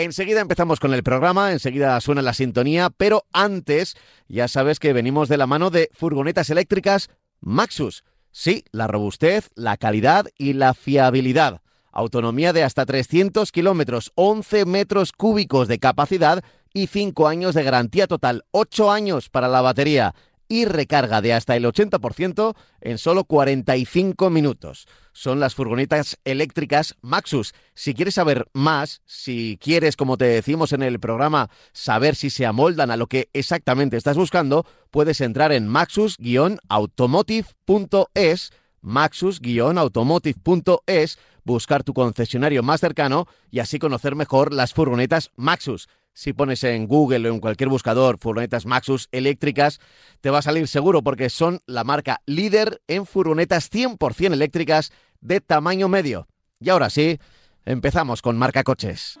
Enseguida empezamos con el programa, enseguida suena la sintonía, pero antes ya sabes que venimos de la mano de furgonetas eléctricas Maxus. Sí, la robustez, la calidad y la fiabilidad. Autonomía de hasta 300 kilómetros, 11 metros cúbicos de capacidad y 5 años de garantía total, 8 años para la batería y recarga de hasta el 80% en solo 45 minutos. Son las furgonetas eléctricas Maxus. Si quieres saber más, si quieres, como te decimos en el programa, saber si se amoldan a lo que exactamente estás buscando, puedes entrar en maxus-automotive.es maxus-automotive.es, buscar tu concesionario más cercano y así conocer mejor las furgonetas Maxus. Si pones en Google o en cualquier buscador furgonetas Maxus eléctricas, te va a salir seguro porque son la marca líder en furgonetas 100% eléctricas de tamaño medio. Y ahora sí, empezamos con marca coches.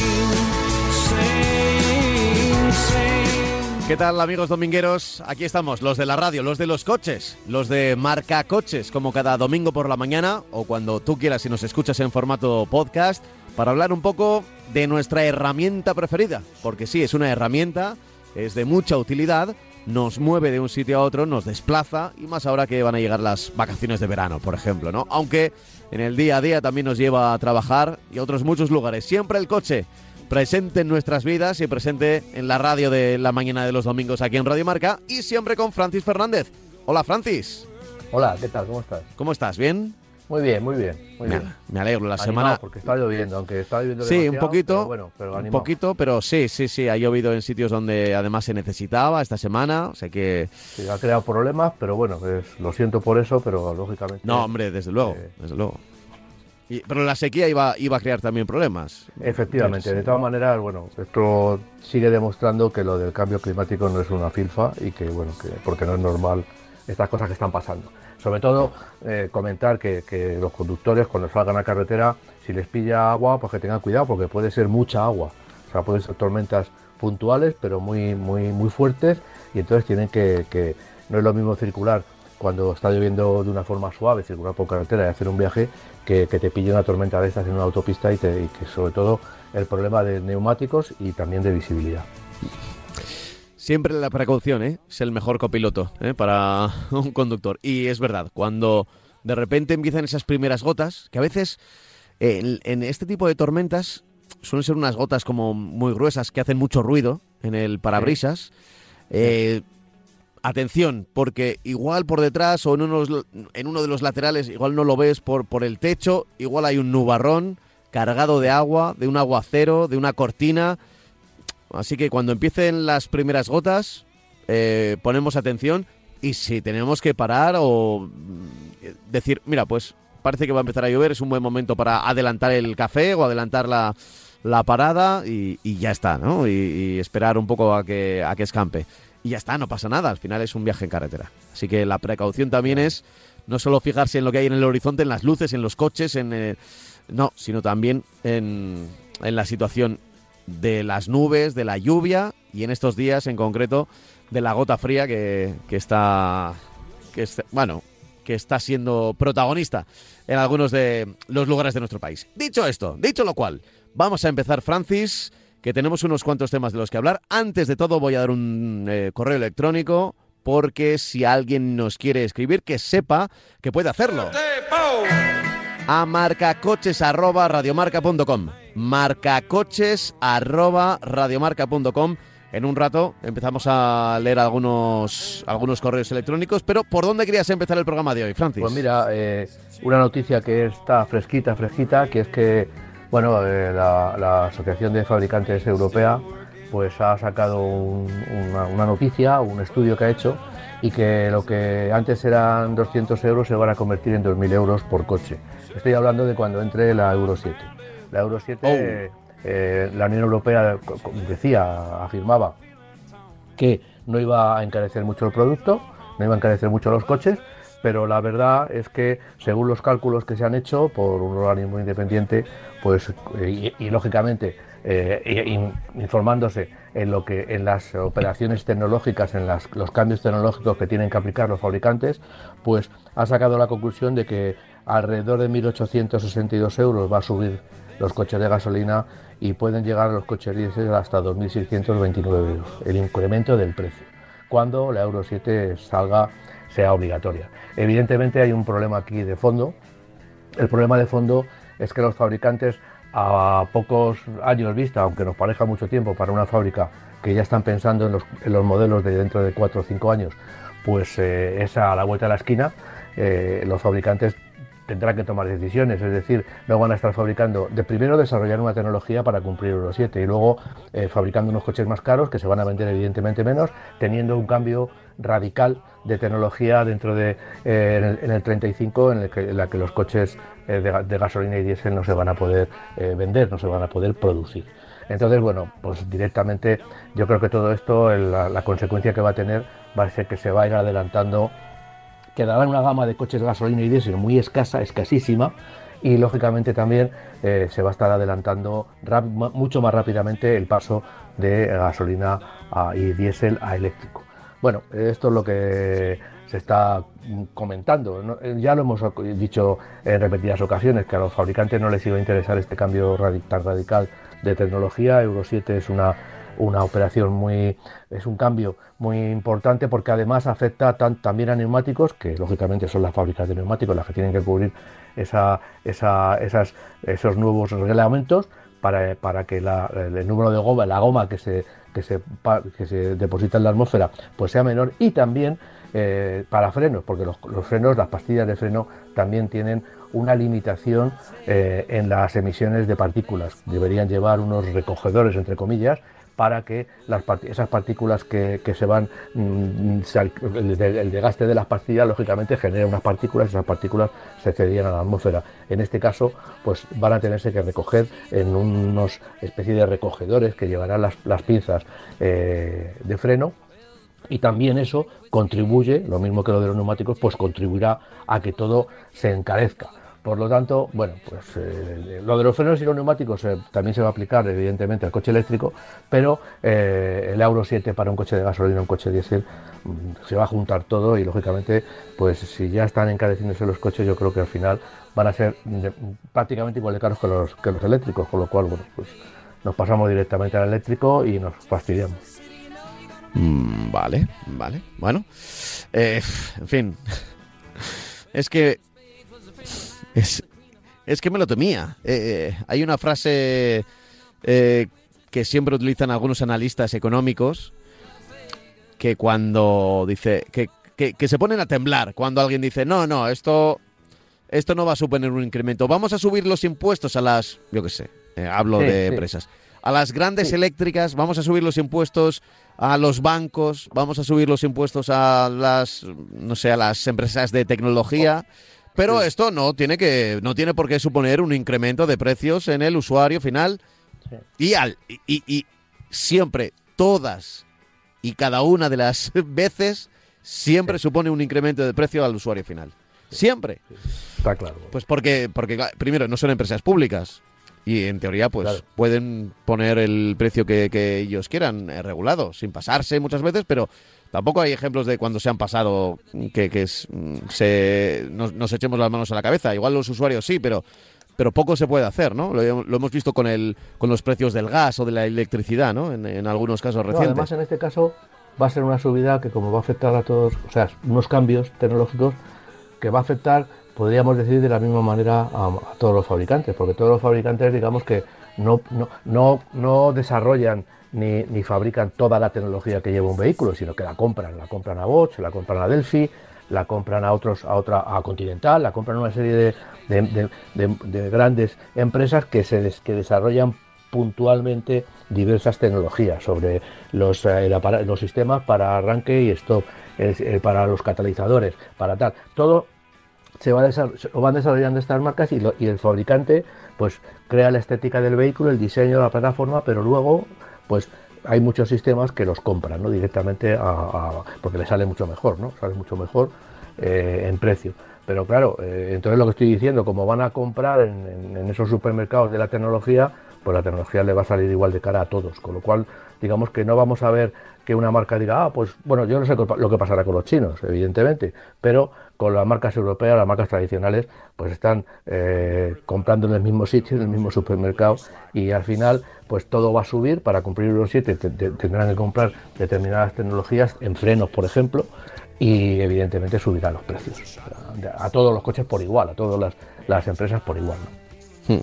¿Qué tal amigos domingueros? Aquí estamos, los de la radio, los de los coches, los de Marca Coches, como cada domingo por la mañana o cuando tú quieras si nos escuchas en formato podcast, para hablar un poco de nuestra herramienta preferida, porque sí, es una herramienta, es de mucha utilidad, nos mueve de un sitio a otro, nos desplaza y más ahora que van a llegar las vacaciones de verano, por ejemplo, ¿no? Aunque en el día a día también nos lleva a trabajar y otros muchos lugares, siempre el coche presente en nuestras vidas y presente en la radio de la mañana de los domingos aquí en Radio Marca y siempre con Francis Fernández. Hola Francis. Hola, ¿qué tal? ¿Cómo estás? ¿Cómo estás? ¿Bien? Muy bien, muy bien. Muy me, bien. me, alegro. La semana. Porque está lloviendo, aunque está lloviendo Sí, un poquito. Pero bueno, pero un poquito, pero sí, sí, sí. Ha llovido en sitios donde además se necesitaba esta semana. O sea que. Sí, ha creado problemas, pero bueno, pues, lo siento por eso, pero lógicamente. No, hombre, desde luego, eh, desde luego pero la sequía iba, iba a crear también problemas. Efectivamente, de todas maneras, bueno, esto sigue demostrando que lo del cambio climático no es una filfa y que, bueno, que porque no es normal estas cosas que están pasando. Sobre todo, eh, comentar que, que, los conductores cuando salgan a carretera, si les pilla agua, pues que tengan cuidado porque puede ser mucha agua. O sea, pueden ser tormentas puntuales, pero muy, muy, muy fuertes y entonces tienen que no es lo mismo circular cuando está lloviendo de una forma suave, circular por carretera y hacer un viaje, que, te pille una tormenta de estas en una autopista y, que sobre todo el problema de neumáticos y también de visibilidad. Siempre la precaución ¿eh? es el mejor copiloto ¿eh? para un conductor. Y es verdad, cuando de repente empiezan esas primeras gotas, que a veces en, este tipo de tormentas suelen ser unas gotas como muy gruesas que hacen mucho ruido en el parabrisas. Eh, atención, porque igual por detrás o en, en uno de los laterales, igual no lo ves por, el techo, igual hay un nubarrón cargado de agua, de un aguacero, de una cortina. Así que cuando empiecen las primeras gotas, eh, ponemos atención y si tenemos que parar o mm, decir, mira, pues parece que va a empezar a llover, es un buen momento para adelantar el café o adelantar la, la parada y, ya está, ¿no? Y, y, esperar un poco a que, a que escampe y ya está, no pasa nada. Al final es un viaje en carretera. Así que la precaución también es no solo fijarse en lo que hay en el horizonte, en las luces, en los coches, en eh, no, sino también en, en la situación de las nubes, de la lluvia y en estos días en concreto de la gota fría que, que está que bueno que está siendo protagonista en algunos de los lugares de nuestro país. Dicho esto, dicho lo cual, vamos a empezar, Francis, que tenemos unos cuantos temas de los que hablar. Antes de todo voy a dar un eh, correo electrónico porque si alguien nos quiere escribir, que sepa que puede hacerlo. A marcacoches arroba radiomarca.com. Marcacoches arroba radiomarca.com En un rato empezamos a leer algunos, algunos correos electrónicos, pero ¿por dónde querías empezar el programa de hoy, Francis? Pues mira, eh, una noticia que está fresquita, fresquita, que es que bueno, eh, la, Asociación de Fabricantes Europea pues ha sacado una, una, noticia, un estudio que ha hecho y que lo que antes eran 200 euros se van a convertir en 2.000 euros por coche. Estoy hablando de cuando entre la Euro 7. La Euro 7, eh, la Unión Europea decía, afirmaba que no iba a encarecer mucho el producto, no iba a encarecer mucho los coches, pero la verdad es que según los cálculos que se han hecho por un organismo independiente, pues y, lógicamente eh, informándose en lo que en las operaciones tecnológicas, en los cambios tecnológicos que tienen que aplicar los fabricantes, pues ha sacado la conclusión de que alrededor de 1.862 euros va a subir los coches de gasolina y pueden llegar los coches diésel hasta 2.629 euros, el incremento del precio, cuando la Euro 7 salga, sea obligatoria. Evidentemente hay un problema aquí de fondo. El problema de fondo es que los fabricantes a pocos años vista, aunque nos parezca mucho tiempo para una fábrica que ya están pensando en los, modelos de dentro de 4 o 5 años, pues eh, es a la vuelta de la esquina. Eh, los fabricantes tendrán que tomar decisiones, es decir, no van a estar fabricando, de primero desarrollar una tecnología para cumplir Euro 7 y luego eh, fabricando unos coches más caros que se van a vender evidentemente menos, teniendo un cambio radical de tecnología dentro de en, el, 35 en, el que, la que los coches de, gasolina y diésel no se van a poder vender, no se van a poder producir. Entonces, bueno, pues directamente yo creo que todo esto, la, consecuencia que va a tener va a ser que se va a ir adelantando, quedará una gama de coches de gasolina y diésel muy escasa, escasísima, y lógicamente también eh, se va a estar adelantando mucho más rápidamente el paso de gasolina y diésel a eléctrico. Bueno, esto es lo que se está comentando. Ya lo hemos dicho en repetidas ocasiones, que a los fabricantes no les iba a interesar este cambio tan radical de tecnología. Euro 7 es una, una operación muy, es un cambio muy importante porque además afecta también a neumáticos, que lógicamente son las fábricas de neumáticos las que tienen que cubrir esa, esa, esas, esos nuevos reglamentos para, para que el número de goma, la goma que se, que se, que se deposita en la atmósfera, pues sea menor y también eh, para frenos, porque los, los, frenos, las pastillas de freno también tienen una limitación eh, en las emisiones de partículas. Deberían llevar unos recogedores, entre comillas, para que las esas partículas que, se van, mm, el, desgaste de las pastillas, lógicamente genera unas partículas y esas partículas se cederían a la atmósfera. En este caso, pues van a tenerse que recoger en unos especie de recogedores que llevarán las, pinzas eh, de freno y también eso contribuye, lo mismo que lo de los neumáticos, pues contribuirá a que todo se encarezca. Por lo tanto, bueno, pues eh, lo de los frenos y los neumáticos eh, también se va a aplicar evidentemente al coche eléctrico, pero eh, el Euro 7 para un coche de gasolina un coche diésel mm, se va a juntar todo y lógicamente, pues si ya están encareciéndose los coches, yo creo que al final van a ser prácticamente igual de caros que los, que los eléctricos, con lo cual, bueno, pues nos pasamos directamente al eléctrico y nos fastidiamos. Mm, vale, vale. Bueno, en fin. Es que es, es que me lo temía. Eh, hay una frase eh, que siempre utilizan algunos analistas económicos que cuando dice que, que, se ponen a temblar cuando alguien dice no, no, esto, esto no va a suponer un incremento. Vamos a subir los impuestos a las, yo qué sé, eh, hablo de empresas, a las grandes eléctricas, vamos a subir los impuestos a los bancos, vamos a subir los impuestos a las, no sé, a las empresas de tecnología. Pero esto no tiene que no tiene por qué suponer un incremento de precios en el usuario final. Y, al, y, y, siempre, todas y cada una de las veces, siempre supone un incremento de precio al usuario final. Siempre. Está claro. Pues porque, porque, primero, no son empresas públicas. Y en teoría, pues pueden poner el precio que, que ellos quieran, eh, regulado, sin pasarse muchas veces, pero Tampoco hay ejemplos de cuando se han pasado que, que se, nos, echemos las manos a la cabeza. Igual los usuarios sí, pero, pero poco se puede hacer, ¿no? Lo, hemos visto con, el, con los precios del gas o de la electricidad, ¿no? En, algunos casos recientes. además, en este caso va a ser una subida que como va a afectar a todos, o sea, unos cambios tecnológicos que va a afectar, podríamos decir, de la misma manera a, todos los fabricantes, porque todos los fabricantes, digamos que no, no, no, no desarrollan ni, fabrican toda la tecnología que lleva un vehículo, sino que la compran, la compran a Bosch, la compran a Delphi, la compran a otros, a otra, a Continental, la compran a una serie de, de, de, grandes empresas que se que desarrollan puntualmente diversas tecnologías sobre los, eh, los sistemas para arranque y stop, para los catalizadores, para tal. Todo se va van desarrollando estas marcas y, y, el fabricante pues crea la estética del vehículo, el diseño de la plataforma, pero luego pues hay muchos sistemas que los compran ¿no? directamente a, porque le sale mucho mejor, ¿no? Sale mucho mejor eh, en precio. Pero claro, eh, entonces lo que estoy diciendo, como van a comprar en, esos supermercados de la tecnología, pues la tecnología le va a salir igual de cara a todos. Con lo cual, digamos que no vamos a ver que una marca diga, ah, pues bueno, yo no sé lo que pasará con los chinos, evidentemente, pero con las marcas europeas, las marcas tradicionales, pues están eh, comprando en el mismo sitio, en el mismo supermercado, y al final, pues todo va a subir. Para cumplir Euro 7 tendrán que comprar determinadas tecnologías en frenos, por ejemplo, y evidentemente subirá los precios a, todos los coches por igual, a todas las, empresas por igual. Hmm.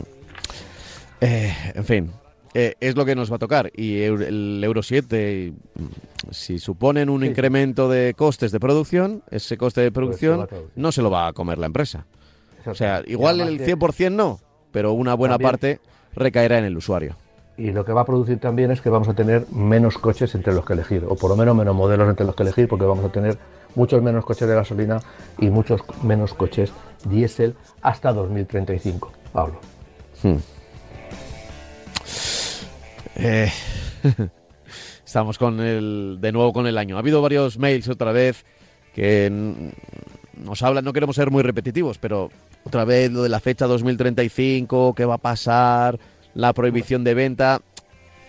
Eh, en fin, eh, es lo que nos va a tocar. Y el Euro 7, si suponen un incremento de costes de producción, ese coste de pues producción no se lo va a comer la empresa. O sea, igual el 100% no, pero una buena parte recaerá en el usuario. Y lo que va a producir también es que vamos a tener menos coches entre los que elegir, o por lo menos menos modelos entre los que elegir, porque vamos a tener muchos menos coches de gasolina y muchos menos coches diésel hasta 2035, Pablo. Hmm. Eh, estamos con el, de nuevo con el año. Ha habido varios mails otra vez que nos hablan, no queremos ser muy repetitivos, pero otra vez lo de la fecha 2035, qué va a pasar, la prohibición de venta.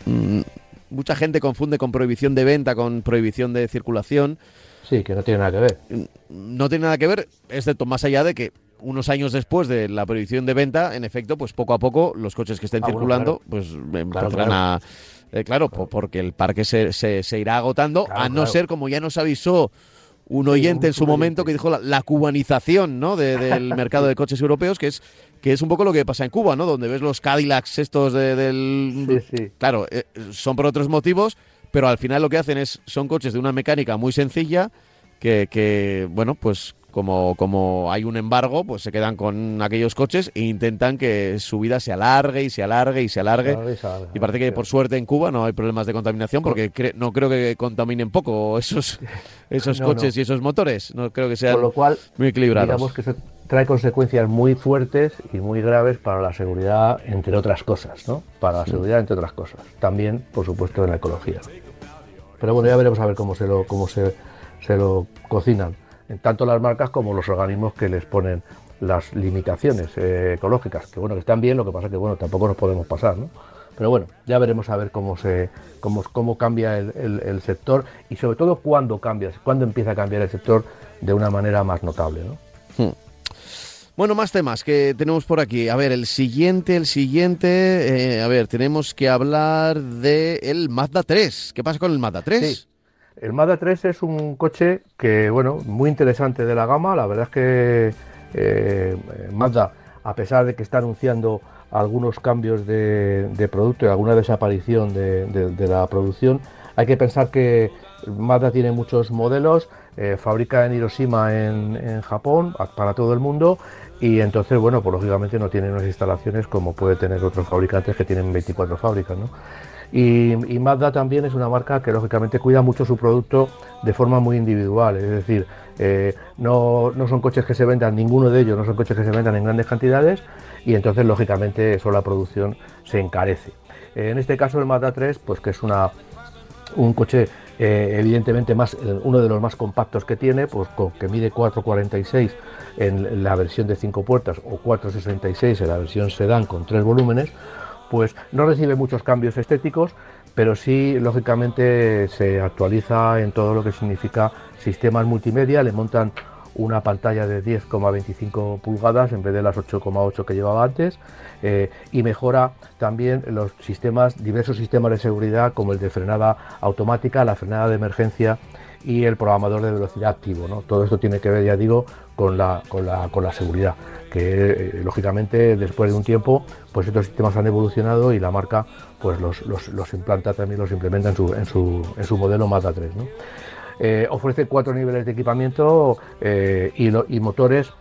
Mm, mucha gente confunde con prohibición de venta con prohibición de circulación. Sí, que no tiene nada que ver. No tiene nada que ver, excepto más allá de que unos años después de la prohibición de venta, en efecto, pues poco a poco los coches que estén ah, circulando, pues empezarán a... Eh, claro, porque el parque se, se, irá agotando, a no ser, como ya nos avisó un oyente en su momento que dijo la, cubanización ¿no? del mercado de coches europeos, que es que es un poco lo que pasa en Cuba, ¿no? Donde ves los Cadillacs estos del... Claro, eh, son por otros motivos, pero al final lo que hacen es son coches de una mecánica muy sencilla que, que bueno, pues como, como hay un embargo, pues se quedan con aquellos coches e intentan que su vida se alargue y se alargue y se alargue. Y parece que por suerte en Cuba no hay problemas de contaminación porque no creo que contaminen poco esos, esos coches y esos motores. No creo que sean lo cual, muy equilibrados. Digamos que eso trae consecuencias muy fuertes y muy graves para la seguridad, entre otras cosas, ¿no? Para la seguridad, entre otras cosas. También, por supuesto, en la ecología. Pero bueno, ya veremos a ver cómo se lo, cómo se, se lo cocinan tanto las marcas como los organismos que les ponen las limitaciones eh, ecológicas, que bueno, que están bien, lo que pasa que bueno, tampoco nos podemos pasar, ¿no? Pero bueno, ya veremos a ver cómo se cómo, cómo cambia el, sector y sobre todo cuándo cambia, cuándo empieza a cambiar el sector de una manera más notable, ¿no? Hmm. Bueno, más temas que tenemos por aquí. A ver, el siguiente, el siguiente, eh, a ver, tenemos que hablar de el Mazda 3. ¿Qué pasa con el Mazda 3? El Mazda 3 es un coche que, bueno, muy interesante de la gama. La verdad es que eh, Mazda, a pesar de que está anunciando algunos cambios de, producto y alguna desaparición de, la producción, hay que pensar que Mazda tiene muchos modelos, eh, fabrica en Hiroshima en, en, Japón para todo el mundo y entonces, bueno, pues lógicamente no tiene unas instalaciones como puede tener otros fabricantes que tienen 24 fábricas, ¿no? Y, Mazda también es una marca que lógicamente cuida mucho su producto de forma muy individual, es decir, eh, no, son coches que se vendan, ninguno de ellos no son coches que se vendan en grandes cantidades y entonces lógicamente eso la producción se encarece. en este caso el Mazda 3, pues que es una, un coche eh, evidentemente más, uno de los más compactos que tiene, pues que mide 4,46 en la versión de 5 puertas o 4,66 en la versión sedán con 3 volúmenes, pues no recibe muchos cambios estéticos, pero sí, lógicamente, se actualiza en todo lo que significa sistemas multimedia, le montan una pantalla de 10,25 pulgadas en vez de las 8,8 que llevaba antes eh, y mejora también los sistemas, diversos sistemas de seguridad como el de frenada automática, la frenada de emergencia y el programador de velocidad activo. ¿no? Todo esto tiene que ver, ya digo, con la, con la, con la seguridad, que eh, lógicamente después de un tiempo, pues estos sistemas han evolucionado y la marca pues los, los, implanta también, los implementa en su, en su, en su modelo Mazda 3. Eh, ofrece cuatro niveles de equipamiento eh, y, motores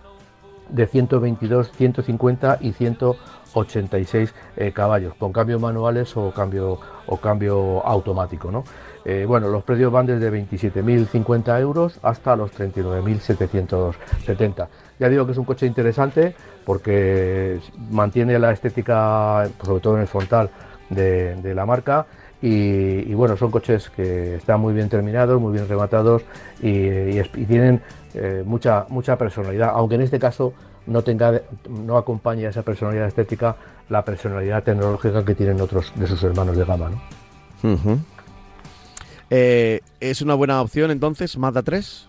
de 122, 150 y 186 eh, caballos, con cambios manuales o cambio, o cambio automático. ¿no? Eh, bueno, los precios van desde 27.050 euros hasta los 39.770. Ya digo que es un coche interesante porque mantiene la estética, sobre todo en el frontal, de, la marca. Y, bueno, son coches que están muy bien terminados, muy bien rematados y tienen eh, mucha, mucha personalidad, aunque en este caso no tenga, no acompañe a esa personalidad estética la personalidad tecnológica que tienen otros de sus hermanos de gama. Eh, ¿Es una buena opción entonces Mazda 3?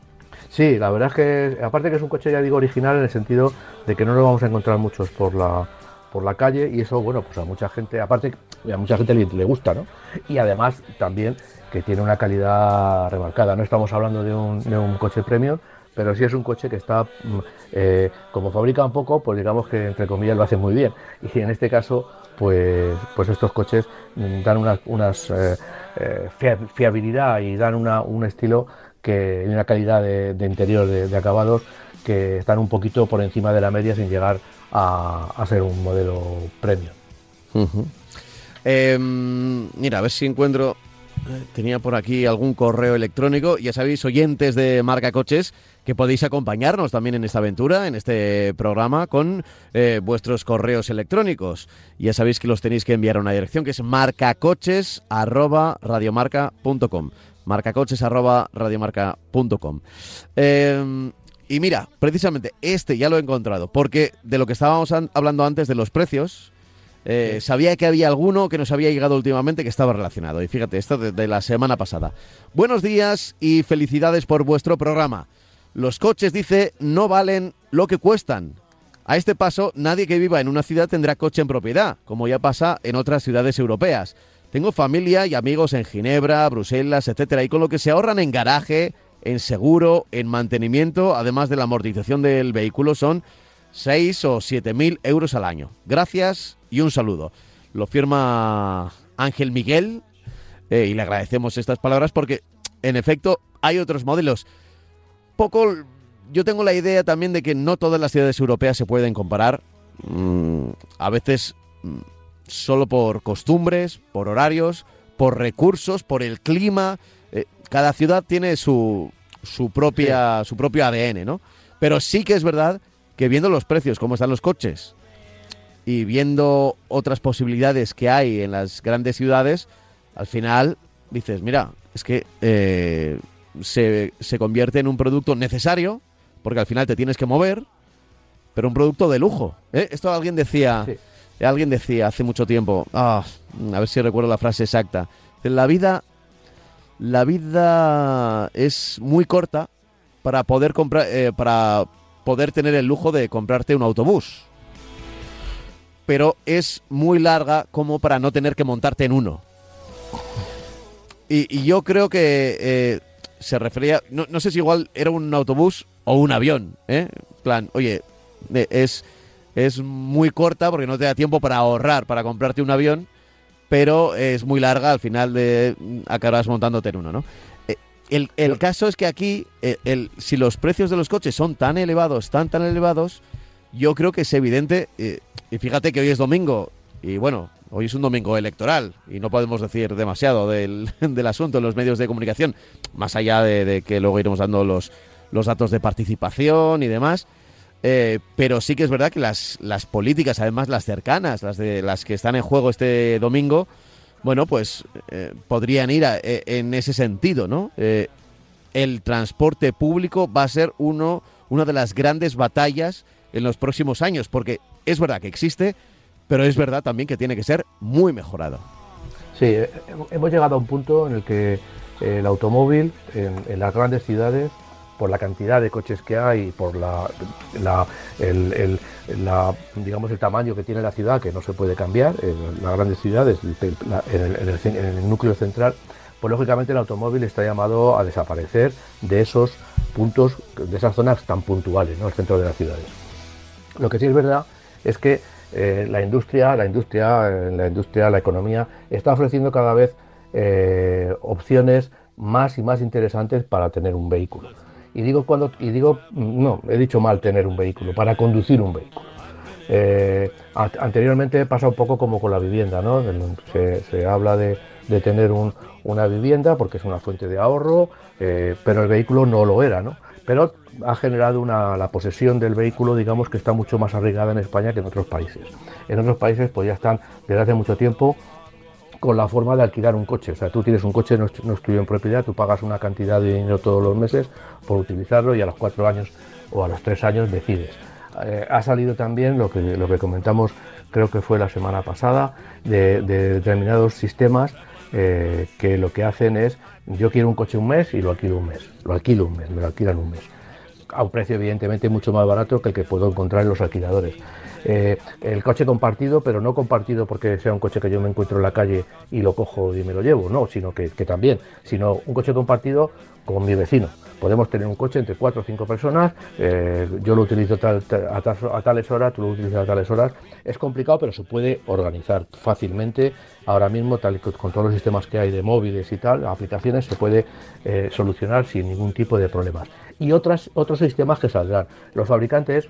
Sí, la verdad es que, aparte que es un coche, ya digo, original en el sentido de que no lo vamos a encontrar muchos por la, por la calle y eso, bueno, pues a mucha gente, aparte, a mucha gente le, le gusta, ¿no? Y además también que tiene una calidad remarcada. No estamos hablando de un, de un coche premium, pero sí es un coche que está, mm, eh, como fabrica un poco, pues digamos que entre comillas lo hace muy bien. Y en este caso, pues, pues estos coches mm, dan una unas, eh, eh, fiabilidad y dan una, un estilo que, y una calidad de, interior de, acabados que están un poquito por encima de la media sin llegar a, ser un modelo premium. Em, mira, a ver si encuentro Tenía por aquí algún correo electrónico. Ya sabéis, oyentes de Marca Coches, que podéis acompañarnos también en esta aventura, en este programa, con eh, vuestros correos electrónicos. Ya sabéis que los tenéis que enviar a una dirección que es marcacoches.radiomarca.com. Marcacoches.radiomarca.com. Eh, y mira, precisamente este ya lo he encontrado, porque de lo que estábamos hablando antes de los precios, eh, sabía que había alguno que nos había llegado últimamente que estaba relacionado. Y fíjate, esto de, la semana pasada. Buenos días y felicidades por vuestro programa. Los coches, dice, no valen lo que cuestan. A este paso, nadie que viva en una ciudad tendrá coche en propiedad, como ya pasa en otras ciudades europeas. Tengo familia y amigos en Ginebra, Bruselas, etcétera, y con lo que se ahorran en garaje, en seguro, en mantenimiento, además de la amortización del vehículo, son 6 o 7 mil euros al año. Gracias y un saludo. Lo firma Ángel Miguel eh, y le agradecemos estas palabras porque, en efecto, hay otros modelos. Poco, yo tengo la idea también de que no todas las ciudades europeas se pueden comparar. Mm, a veces mm, solo por costumbres, por horarios, por recursos, por el clima. Eh, cada ciudad tiene su, su, propia, su propio ADN, ¿no? Pero sí que es verdad que viendo los precios, cómo están los coches, y viendo otras posibilidades que hay en las grandes ciudades, al final dices, mira, es que eh, se, convierte en un producto necesario, porque al final te tienes que mover, pero un producto de lujo. ¿eh? Esto alguien decía, alguien decía hace mucho tiempo, ah, a ver si recuerdo la frase exacta, la vida, la vida es muy corta para poder comprar, eh, para poder tener el lujo de comprarte un autobús. Pero es muy larga como para no tener que montarte en uno. Y, yo creo que eh, se refería, no, sé si igual era un autobús o un avión, ¿eh? plan, oye, eh, es, es muy corta porque no te da tiempo para ahorrar, para comprarte un avión, pero es muy larga, al final de acabarás montándote en uno, ¿no? El, caso es que aquí, eh, si los precios de los coches son tan elevados, tan, tan elevados, yo creo que es evidente, eh, y fíjate que hoy es domingo, y bueno, hoy es un domingo electoral, y no podemos decir demasiado del, asunto en los medios de comunicación, más allá de, que luego iremos dando los, los datos de participación y demás. Eh, pero sí que es verdad que las, las políticas, además las cercanas, las de las que están en juego este domingo, bueno, pues eh, podrían ir eh, en ese sentido, ¿no? Eh, el transporte público va a ser uno, una de las grandes batallas en los próximos años, porque es verdad que existe, pero es verdad también que tiene que ser muy mejorado. Sí, hemos llegado a un punto en el que el automóvil en las grandes ciudades por la cantidad de coches que hay, por la, el, digamos, el tamaño que tiene la ciudad, que no se puede cambiar, en las grandes ciudades, en el, núcleo central, pues lógicamente el automóvil está llamado a desaparecer de esos puntos, de esas zonas tan puntuales, ¿no? el centro de las ciudades. Lo que sí es verdad es que eh, la industria, la industria, eh, la industria, la economía está ofreciendo cada vez eh, opciones más y más interesantes para tener un vehículo. Y digo cuando y digo no, he dicho mal tener un vehículo, para conducir un vehículo. anteriormente pasa un poco como con la vivienda, ¿no? Se, habla de, tener una vivienda porque es una fuente de ahorro, pero el vehículo no lo era, ¿no? Pero ha generado una, la posesión del vehículo, digamos que está mucho más arraigada en España que en otros países. En otros países pues ya están desde hace mucho tiempo con la forma de alquilar un coche. O sea, tú tienes un coche, no es, tuyo en propiedad, tú pagas una cantidad de dinero todos los meses por utilizarlo y a los cuatro años o a los tres años decides. Eh, ha salido también lo que, lo que comentamos, creo que fue la semana pasada, de, determinados sistemas eh, que lo que hacen es, yo quiero un coche un mes y lo alquilo un mes, lo alquilo un mes, me lo alquilan un mes a un precio evidentemente mucho más barato que el que puedo encontrar en los alquiladores. Eh, el coche compartido, pero no compartido porque sea un coche que yo me encuentro en la calle y lo cojo y me lo llevo, no, sino que, también, sino un coche compartido con mi vecino. Podemos tener un coche entre cuatro o cinco personas, eh, yo lo utilizo a, tales horas, tú lo utilizas a tales horas. Es complicado, pero se puede organizar fácilmente. Ahora mismo, tal con todos los sistemas que hay de móviles y tal, aplicaciones, se puede eh, solucionar sin ningún tipo de problemas y otras, otros sistemas que saldrán. Los fabricantes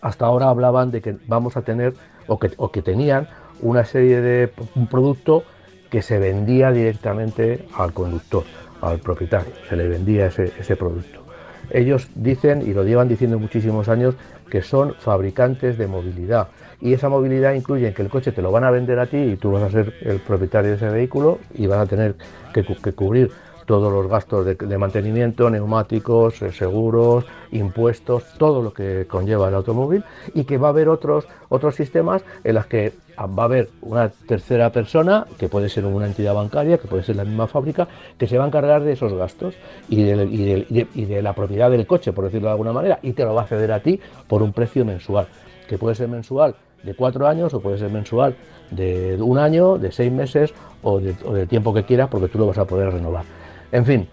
hasta ahora hablaban de que vamos a tener o que, tenían una serie de un producto que se vendía directamente al conductor, al propietario, se le vendía ese, producto. Ellos dicen, y lo llevan diciendo muchísimos años, que son fabricantes de movilidad. Y esa movilidad incluye que el coche te lo van a vender a ti y tú vas a ser el propietario de ese vehículo y van a tener que cubrir todos los gastos de, mantenimiento, neumáticos, eh, seguros, impuestos, todo lo que conlleva el automóvil y que va a haber otros, otros sistemas en los que va a haber una tercera persona, que puede ser una entidad bancaria, que puede ser la misma fábrica, que se va a encargar de esos gastos y de, la propiedad del coche, por decirlo de alguna manera, y te lo va a ceder a ti por un precio mensual, que puede ser mensual de cuatro años o puede ser mensual de un año, de seis meses o, de, o del tiempo que quieras, porque tú lo vas a poder renovar. En fin,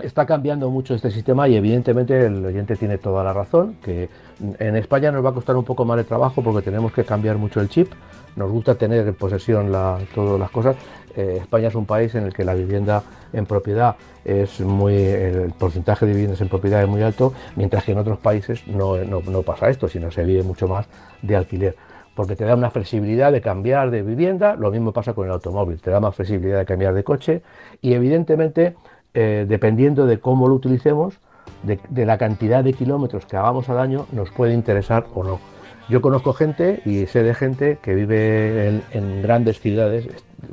está cambiando mucho este sistema y evidentemente el oyente tiene toda la razón, que en España nos va a costar un poco más de trabajo porque tenemos que cambiar mucho el chip, nos gusta tener en posesión todas las cosas. Eh, España es un país en el que la vivienda en propiedad es muy, el porcentaje de viviendas en propiedad es muy alto, mientras que en otros países no, no pasa esto, sino se vive mucho más de alquiler porque te da una flexibilidad de cambiar de vivienda, lo mismo pasa con el automóvil, te da más flexibilidad de cambiar de coche y evidentemente, eh, dependiendo de cómo lo utilicemos, de, la cantidad de kilómetros que hagamos al año, nos puede interesar o no. Yo conozco gente y sé de gente que vive en, grandes ciudades,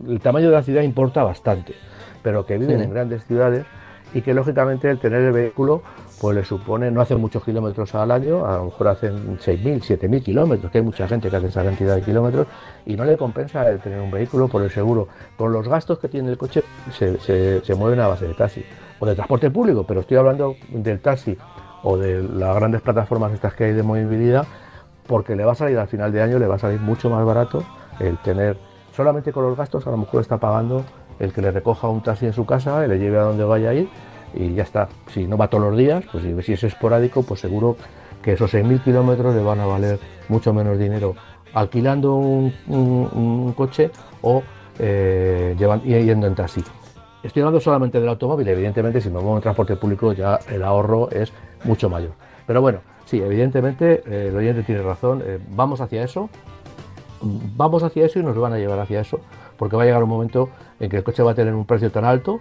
el tamaño de la ciudad importa bastante, pero que viven en grandes ciudades y que lógicamente el tener el vehículo pues le supone, no hacen muchos kilómetros al año, a lo mejor hacen 6.000, 7.000 kilómetros, que hay mucha gente que hace esa cantidad de kilómetros y no le compensa el tener un vehículo por el seguro. Con los gastos que tiene el coche se, se, mueven a base de taxi o de transporte público, pero estoy hablando del taxi o de las grandes plataformas estas que hay de movilidad, porque le va a salir al final de año, le va a salir mucho más barato el tener, solamente con los gastos a lo mejor está pagando el que le recoja un taxi en su casa y le lleve a donde vaya a ir y ya está. Si no va todos los días, pues si es esporádico, pues seguro que esos 6.000 kilómetros le van a valer mucho menos dinero alquilando un, coche o eh, yendo en taxi. Estoy hablando solamente del automóvil, evidentemente si me muevo en transporte público ya el ahorro es mucho mayor. Pero bueno, sí, evidentemente eh, el oyente tiene razón, eh, vamos hacia eso, vamos hacia eso y nos van a llevar hacia eso, porque va a llegar un momento en que el coche va a tener un precio tan alto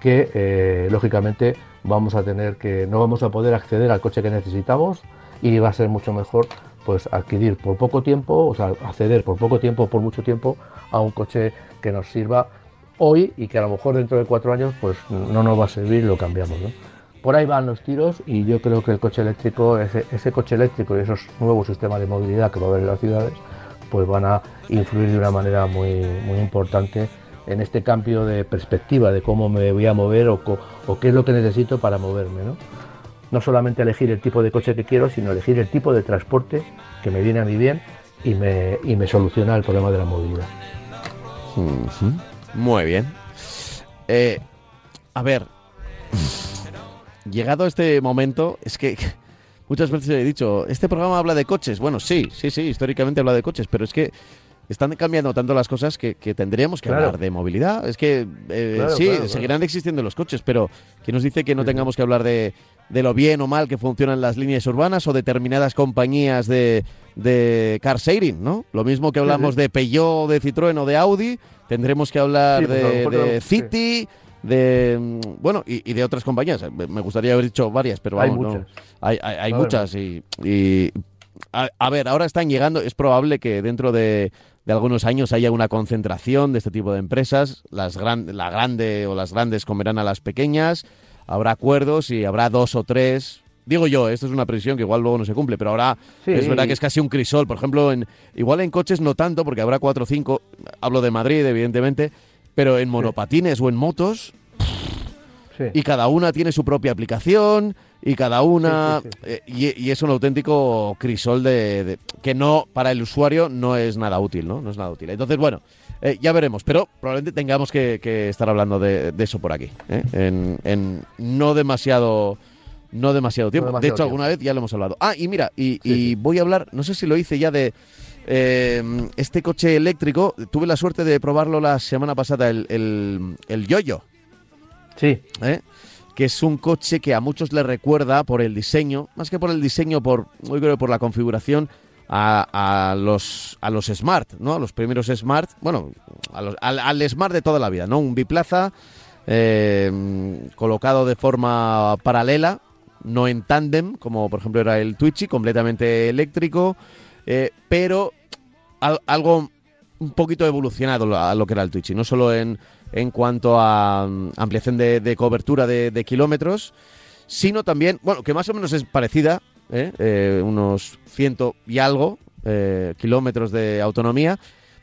que eh, lógicamente vamos a tener que no vamos a poder acceder al coche que necesitamos y va a ser mucho mejor pues adquirir por poco tiempo, o sea, acceder por poco tiempo, por mucho tiempo a un coche que nos sirva hoy y que a lo mejor dentro de cuatro años pues no nos va a servir lo cambiamos. Por ahí van los tiros y yo creo que el coche eléctrico, ese, ese coche eléctrico y esos nuevos sistemas de movilidad que va a haber en las ciudades, pues van a influir de una manera muy, muy importante en este cambio de perspectiva de cómo me voy a mover o, qué es lo que necesito para moverme. ¿no? no solamente elegir el tipo de coche que quiero, sino elegir el tipo de transporte que me viene a mí bien y me, me soluciona el problema de la movilidad. Muy bien. Eh, a ver, llegado este momento, es que muchas veces he dicho, este programa habla de coches. Bueno, sí, sí, sí, históricamente habla de coches, pero es que están cambiando tanto las cosas que, tendríamos que hablar de movilidad. Es que eh, sí, seguirán existiendo los coches, pero ¿quién nos dice que no tengamos que hablar de, lo bien o mal que funcionan las líneas urbanas o determinadas compañías de, de car sharing, ¿no? Lo mismo que hablamos de Peugeot, de Citroën o de Audi, tendremos que hablar de, de City de mm, bueno y, de otras compañías. Me gustaría haber dicho varias pero vamos, hay muchas. Hay, hay, muchas y, a, ver ahora están llegando es probable que dentro de, algunos años haya una concentración de este tipo de empresas las gran, la grande o las grandes comerán a las pequeñas habrá acuerdos y habrá dos o tres Digo yo, esto es una previsión que igual luego no se cumple, pero ahora es verdad que es casi un crisol. Por ejemplo, en, igual en coches no tanto, porque habrá cuatro o cinco. Hablo de Madrid, evidentemente pero en monopatines o en motos, y cada una tiene su propia aplicación y cada una eh, y, es un auténtico crisol de, que no para el usuario no es nada útil no no es nada útil. Entonces bueno eh, ya veremos pero probablemente tengamos que, estar hablando de, eso por aquí ¿eh? en, no demasiado no demasiado tiempo. De hecho alguna vez ya lo hemos hablado. Ah y mira y, voy a hablar no sé si lo hice ya de este coche eléctrico. Tuve la suerte de probarlo la semana pasada el, el, el Yoyo. Sí. ¿Eh? Que es un coche que a muchos le recuerda por el diseño, más que por el diseño, por, muy creo por la configuración, a, los, a los Smart, ¿no? A los primeros Smart, bueno, al, Smart de toda la vida, ¿no? Un biplaza eh, colocado de forma paralela, no en tándem, como por ejemplo era el Twitchy, completamente eléctrico, eh, pero algo un poquito evolucionado a lo que era el Twitchy, no solo en en cuanto a mm, ampliación de, cobertura de, kilómetros, sino también, bueno, que más o menos es parecida, ¿eh? Eh, unos ciento y algo eh, kilómetros de autonomía,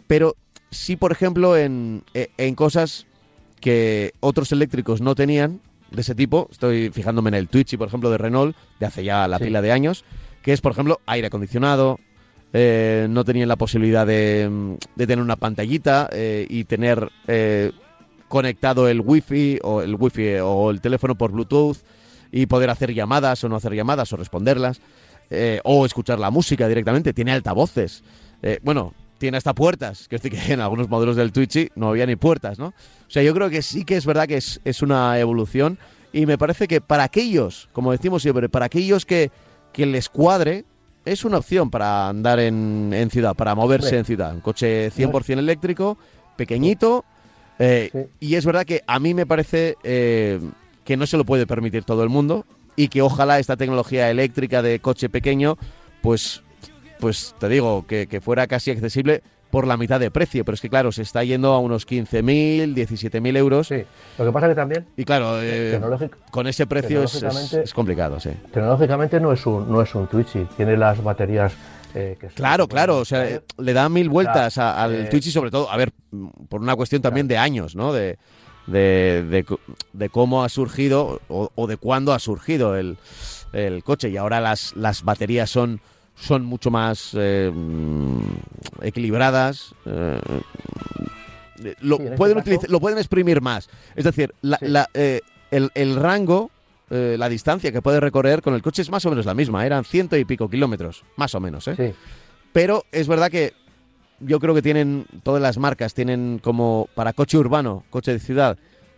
pero sí, por ejemplo, en, en cosas que otros eléctricos no tenían de ese tipo, estoy fijándome en el Twitch, por ejemplo, de Renault, de hace ya la pila de años, que es, por ejemplo, aire acondicionado, no tenían la posibilidad de, mm, de tener una pantallita y tener conectado el wifi o el wifi o el teléfono por Bluetooth y poder hacer llamadas o no hacer llamadas o responderlas eh, o escuchar la música directamente. Tiene altavoces. Eh, bueno, tiene hasta puertas. Que que en algunos modelos del Twitch no había ni puertas, ¿no? O sea, yo creo que sí que es verdad que es, es una evolución y me parece que para aquellos, como decimos siempre, para aquellos que, que les cuadre, es una opción para andar en, en ciudad, para moverse en ciudad. Un coche 100% eléctrico, pequeñito eh, y es verdad que a mí me parece eh, que no se lo puede permitir todo el mundo y que ojalá esta tecnología eléctrica de coche pequeño, pues, pues te digo, que, fuera casi accesible por la mitad de precio, pero es que claro, se está yendo a unos 15.000, 17.000 euros. Sí, lo que pasa que también... Y claro, eh, con ese precio es, complicado, sí. Tecnológicamente no es un, no es un Twitch, tiene las baterías eh, claro, claro, o sea, le da mil vueltas al eh, Twitch y sobre todo, a ver, por una cuestión también de años, ¿no? De, de, cómo ha surgido o, de cuándo ha surgido el, coche y ahora las, las baterías son, son mucho más eh, equilibradas. lo, este pueden lo pueden exprimir más. Es decir, el, el rango eh, la distancia que puede recorrer con el coche es más o menos la misma, eran ciento y pico kilómetros, más o menos, ¿eh? Pero es verdad que yo creo que tienen, todas las marcas tienen como para coche urbano, coche de ciudad,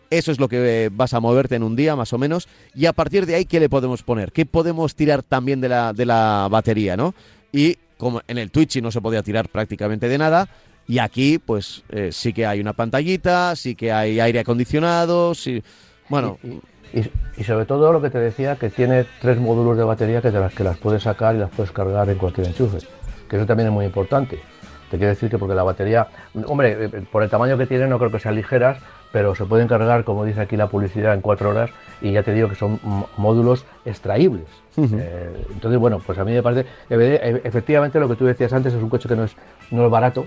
eso es lo que eh, vas a moverte en un día, más o menos, y a partir de ahí, ¿qué le podemos poner? ¿Qué podemos tirar también de la, de la batería, no? Y como en el Twitch no se podía tirar prácticamente de nada, y aquí, pues eh, sí que hay una pantallita, sí que hay aire acondicionado, sí. Bueno. Y, sobre todo lo que te decía, que tiene tres módulos de batería que, de las que las puedes sacar y las puedes cargar en cualquier enchufe, que eso también es muy importante. Te quiero decir que porque la batería, hombre, eh, eh, por el tamaño que tiene no creo que sean ligeras, pero se pueden cargar, como dice aquí la publicidad, en cuatro horas y ya te digo que son módulos extraíbles. Eh, entonces, bueno, pues a mí me parece, efectivamente lo que tú decías antes es un coche que no es, no es barato,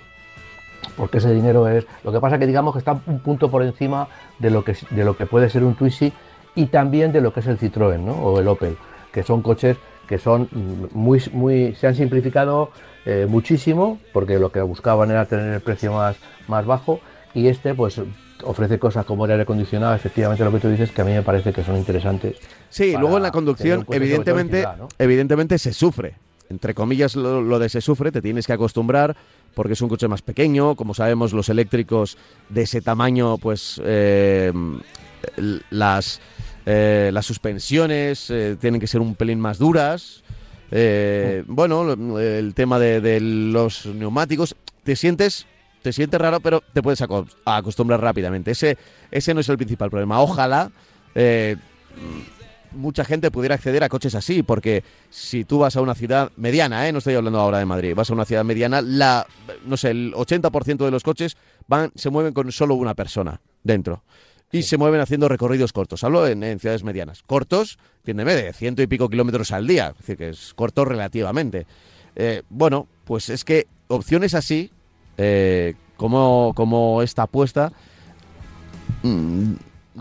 porque ese dinero es, lo que pasa que digamos que está un punto por encima de lo que, de lo que puede ser un Twizy y también de lo que es el Citroën ¿no? o el Opel, que son coches que son muy, muy, se han simplificado eh, muchísimo porque lo que buscaban era tener el precio más, más bajo y este pues ofrece cosas como el aire acondicionado, efectivamente lo que tú dices, que a mí me parece que son interesantes. Sí, luego en la conducción, evidentemente, evidentemente se sufre. Entre comillas, lo, de se sufre, te tienes que acostumbrar porque es un coche más pequeño. Como sabemos, los eléctricos de ese tamaño, pues eh, las, eh, las suspensiones eh, tienen que ser un pelín más duras. bueno, el tema de, de los neumáticos, te sientes te sientes raro, pero te puedes acostumbrar rápidamente. Ese, ese no es el principal problema. Ojalá eh, mucha gente pudiera acceder a coches así, porque si tú vas a una ciudad mediana, ¿eh? no estoy hablando ahora de Madrid, vas a una ciudad mediana, la, no sé, el 80% de los coches van, se mueven con solo una persona dentro. Y se mueven haciendo recorridos cortos. Hablo en, ciudades medianas. Cortos, entiéndeme, de ciento y pico kilómetros al día. Es decir, que es corto relativamente. Eh, bueno, pues es que opciones así eh, como, como esta apuesta, mm,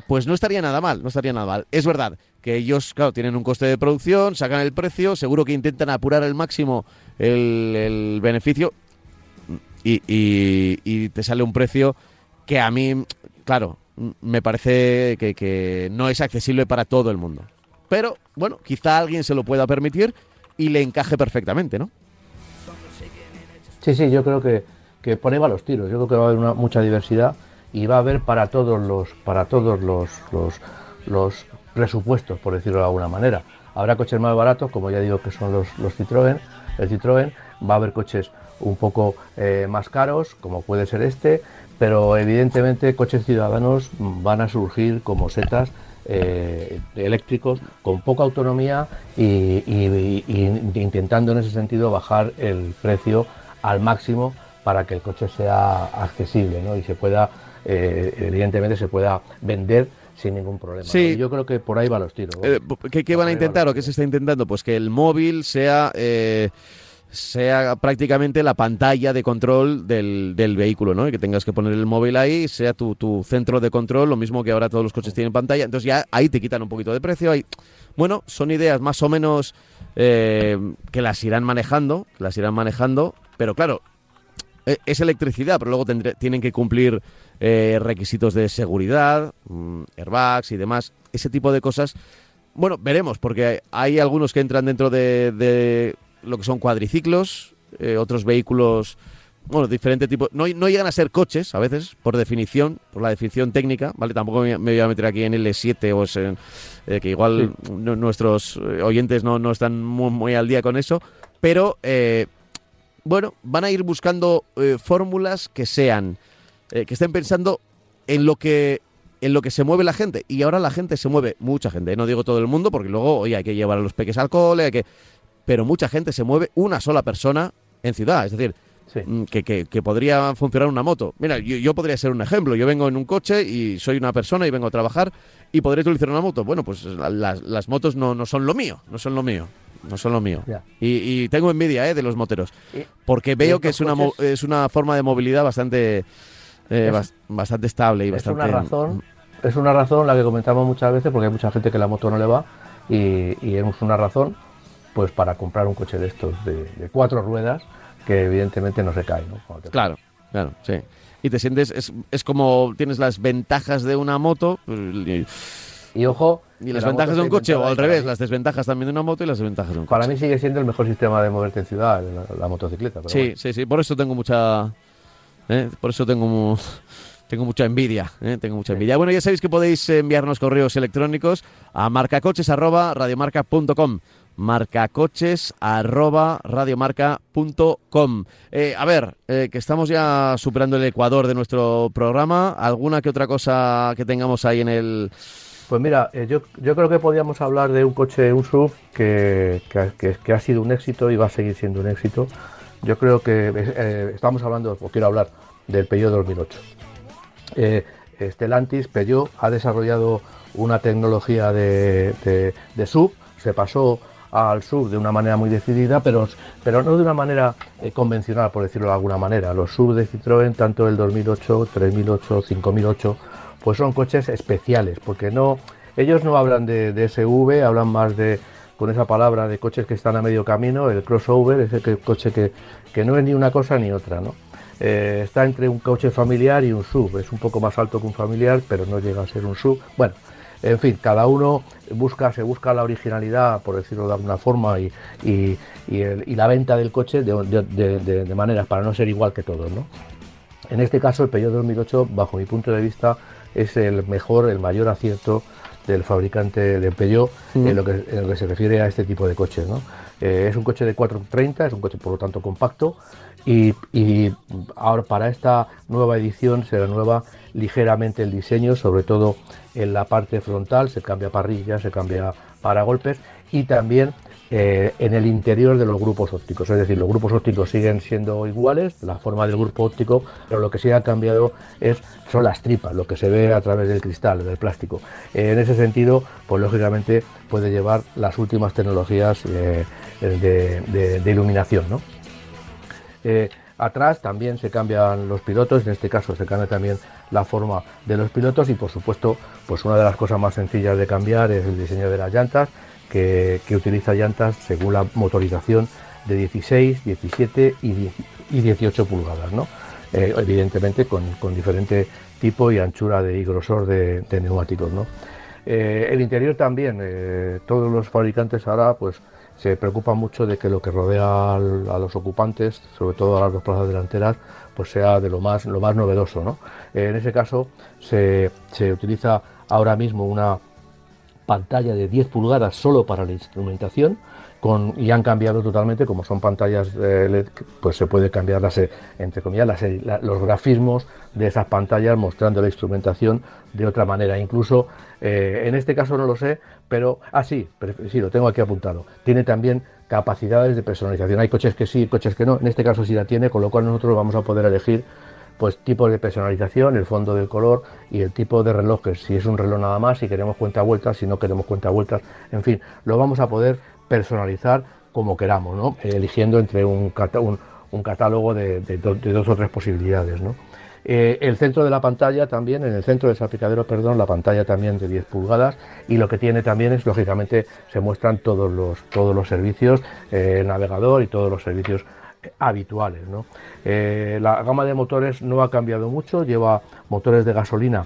pues no estaría nada mal, no estaría nada mal. Es verdad que ellos, claro, tienen un coste de producción, sacan el precio, seguro que intentan apurar al máximo el, beneficio y, y, te sale un precio que a mí, claro, me parece que, no es accesible para todo el mundo. Pero, bueno, quizá alguien se lo pueda permitir y le encaje perfectamente, ¿no? Sí, sí, yo creo que que por va los tiros. Yo creo que va a haber mucha diversidad y va a haber para todos los para todos los, los, presupuestos, por decirlo de alguna manera. Habrá coches más baratos, como ya digo que son los, los Citroën, el Citroën, va a haber coches un poco eh, más caros, como puede ser este, pero evidentemente coches ciudadanos van a surgir como setas eh, eléctricos con poca autonomía y, intentando en ese sentido bajar el precio al máximo para que el coche sea accesible ¿no? y se pueda, eh, evidentemente, se pueda vender sin ningún problema. Sí. Yo creo que por ahí van los tiros. Eh, ¿qué, van a intentar o qué se está intentando? Pues que el móvil sea... Eh, sea prácticamente la pantalla de control del, del, vehículo, ¿no? Y que tengas que poner el móvil ahí, sea tu, tu, centro de control, lo mismo que ahora todos los coches tienen pantalla. Entonces ya ahí te quitan un poquito de precio. Bueno, son ideas más o menos que las irán manejando, las irán manejando, pero claro, eh, es electricidad, pero luego tienen que cumplir eh, requisitos de seguridad, mm, airbags y demás, ese tipo de cosas. Bueno, veremos, porque hay algunos que entran dentro de, lo que son cuadriciclos, eh, otros vehículos, bueno, diferente tipo. No, no, llegan a ser coches, a veces, por definición, por la definición técnica, ¿vale? Tampoco me, voy a meter aquí en L7 o en, que igual nuestros oyentes no, no están muy, muy, al día con eso, pero bueno, van a ir buscando eh, fórmulas que sean, eh, que estén pensando en lo que en lo que se mueve la gente. Y ahora la gente se mueve, mucha gente, no digo todo el mundo, porque luego, oye, hay que llevar a los peques al cole, hay que... Pero mucha gente se mueve una sola persona en ciudad, es decir, mm, que, que, podría funcionar una moto. Mira, yo, yo, podría ser un ejemplo. Yo vengo en un coche y soy una persona y vengo a trabajar y podría utilizar una moto. Bueno, pues las, las motos no, no son lo mío, no son lo mío no son lo mío. Y, tengo envidia ¿eh? de los moteros, porque veo que es una, es una forma de movilidad bastante, eh, bastante estable y es bastante... Una razón, es una razón la que comentamos muchas veces, porque hay mucha gente que la moto no le va, y, y es una razón pues para comprar un coche de estos de, cuatro ruedas que evidentemente no se cae. ¿no? Claro, claro, sí. Y te sientes, es, es como tienes las ventajas de una moto. Y ojo. Y las ventajas de un coche, o al revés, las desventajas también de una moto y las desventajas de un coche. Para mí sigue siendo el mejor sistema de moverte en ciudad, la, motocicleta. sí, sí, sí, por eso tengo mucha. ¿eh? Por eso tengo. Tengo mucha envidia, ¿eh? tengo mucha envidia. Bueno, ya sabéis que podéis enviarnos correos electrónicos a marcacoches@radiomarca.com marcacoches arroba radiomarca.com. Eh, a ver, eh, que estamos ya superando el ecuador de nuestro programa. ¿Alguna que otra cosa que tengamos ahí en el, pues mira, eh, yo, yo creo que podríamos hablar de un coche, un SUV, que, que, ha sido un éxito y va a seguir siendo un éxito. Yo creo que eh, estamos hablando, o quiero hablar, del Peugeot 2008. Eh, Stellantis, Peugeot, ha desarrollado una tecnología de, de, SUV, se pasó al SUV de una manera muy decidida, pero, pero no de una manera eh, convencional, por decirlo de alguna manera. Los SUV de Citroën, tanto el 2008, 3008, 5008, pues son coches especiales, porque no, ellos no hablan de, SV, hablan más de, con esa palabra, de coches que están a medio camino, el crossover, ese coche que, que no es ni una cosa ni otra, ¿no? Eh, está entre un coche familiar y un sub. Es un poco más alto que un familiar, pero no llega a ser un sub. Bueno, en fin, cada uno busca, se busca la originalidad, por decirlo de alguna forma, y, la venta del coche de, maneras para no ser igual que todos. ¿no? En este caso, el Peugeot 2008, bajo mi punto de vista, es el mejor, el mayor acierto del fabricante de Peugeot en, lo que, en, lo que, se refiere a este tipo de coches. ¿no? Eh, es un coche de 430, es un coche por lo tanto compacto y, ahora para esta nueva edición se renueva ligeramente el diseño, sobre todo en la parte frontal, se cambia parrilla, se cambia para golpes y también eh, en el interior de los grupos ópticos. Es decir, los grupos ópticos siguen siendo iguales, la forma del grupo óptico, pero lo que sí ha cambiado es, son las tripas, lo que se ve a través del cristal, del plástico. en ese sentido, pues lógicamente puede llevar las últimas tecnologías eh, de, iluminación. Eh, atrás también se cambian los pilotos, en este caso se cambia también la forma de los pilotos y por supuesto, pues una de las cosas más sencillas de cambiar es el diseño de las llantas que, utiliza llantas según la motorización de 16, 17 y, 18 pulgadas, ¿no? Eh, evidentemente con, diferente tipo y anchura de, y grosor de, neumáticos. ¿no? Eh, el interior también, eh, todos los fabricantes ahora pues se preocupan mucho de que lo que rodea a los ocupantes, sobre todo a las dos plazas delanteras, pues sea de lo más, lo más novedoso. ¿no? en ese caso se, se utiliza ahora mismo una pantalla de 10 pulgadas solo para la instrumentación con, y han cambiado totalmente, como son pantallas LED, pues se puede cambiar las, entre comillas, los grafismos de esas pantallas mostrando la instrumentación de otra manera. Incluso eh, en este caso no lo sé, pero ah sí, sí, lo tengo aquí apuntado. Tiene también capacidades de personalización. Hay coches que sí, coches que no. En este caso sí la tiene, con lo cual nosotros vamos a poder elegir pues tipos de personalización, el fondo del color y el tipo de relojes, si es un reloj nada más, si queremos cuenta vueltas, si no queremos cuenta vueltas, en fin, lo vamos a poder personalizar como queramos, ¿no? eligiendo entre un, un, catálogo de, dos o tres posibilidades. ¿no? Eh, el centro de la pantalla también, en el centro del salpicadero, perdón, la pantalla también de 10 pulgadas y lo que tiene también es, lógicamente, se muestran todos los, todos los servicios, eh, el navegador y todos los servicios habituales. Eh, la gama de motores no ha cambiado mucho, lleva motores de gasolina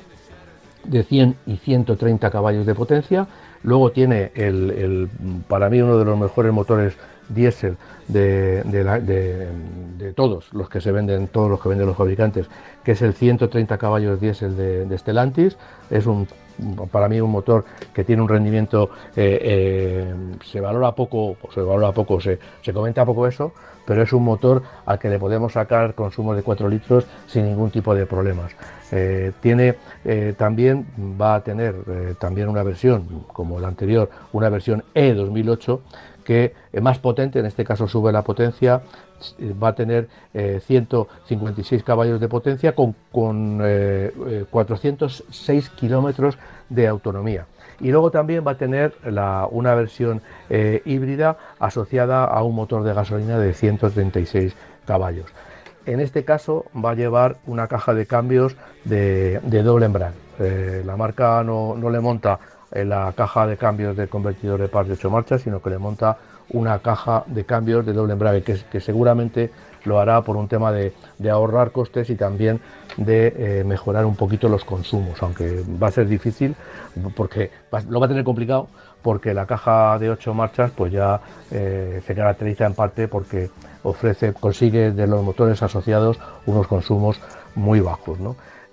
de 100 y 130 caballos de potencia, luego tiene el, para mí uno de los mejores motores diésel de, de, todos los que se venden, todos los que venden los fabricantes, que es el 130 caballos diésel de, Stellantis, es un para mí un motor que tiene un rendimiento eh, eh, se valora poco se valora poco se, se, comenta poco eso pero es un motor al que le podemos sacar consumo de 4 litros sin ningún tipo de problemas. Eh, tiene también va a tener también una versión como la anterior una versión E 2008 que más potente en este caso sube la potencia va a tener 156 caballos de potencia con, con 406 kilómetros de autonomía. Y luego también va a tener una versión eh, híbrida asociada a un motor de gasolina de 136 caballos. En este caso va a llevar una caja de cambios de, doble embrague. Eh, la marca no, le monta la caja de cambios de convertidor de par de 8 marchas, sino que le monta una caja de cambios de doble embrague, que, seguramente lo hará por un tema de, ahorrar costes y también de eh, mejorar un poquito los consumos, aunque va a ser difícil porque lo va a tener complicado porque la caja de 8 marchas pues ya eh, se caracteriza en parte porque ofrece, consigue de los motores asociados unos consumos muy bajos.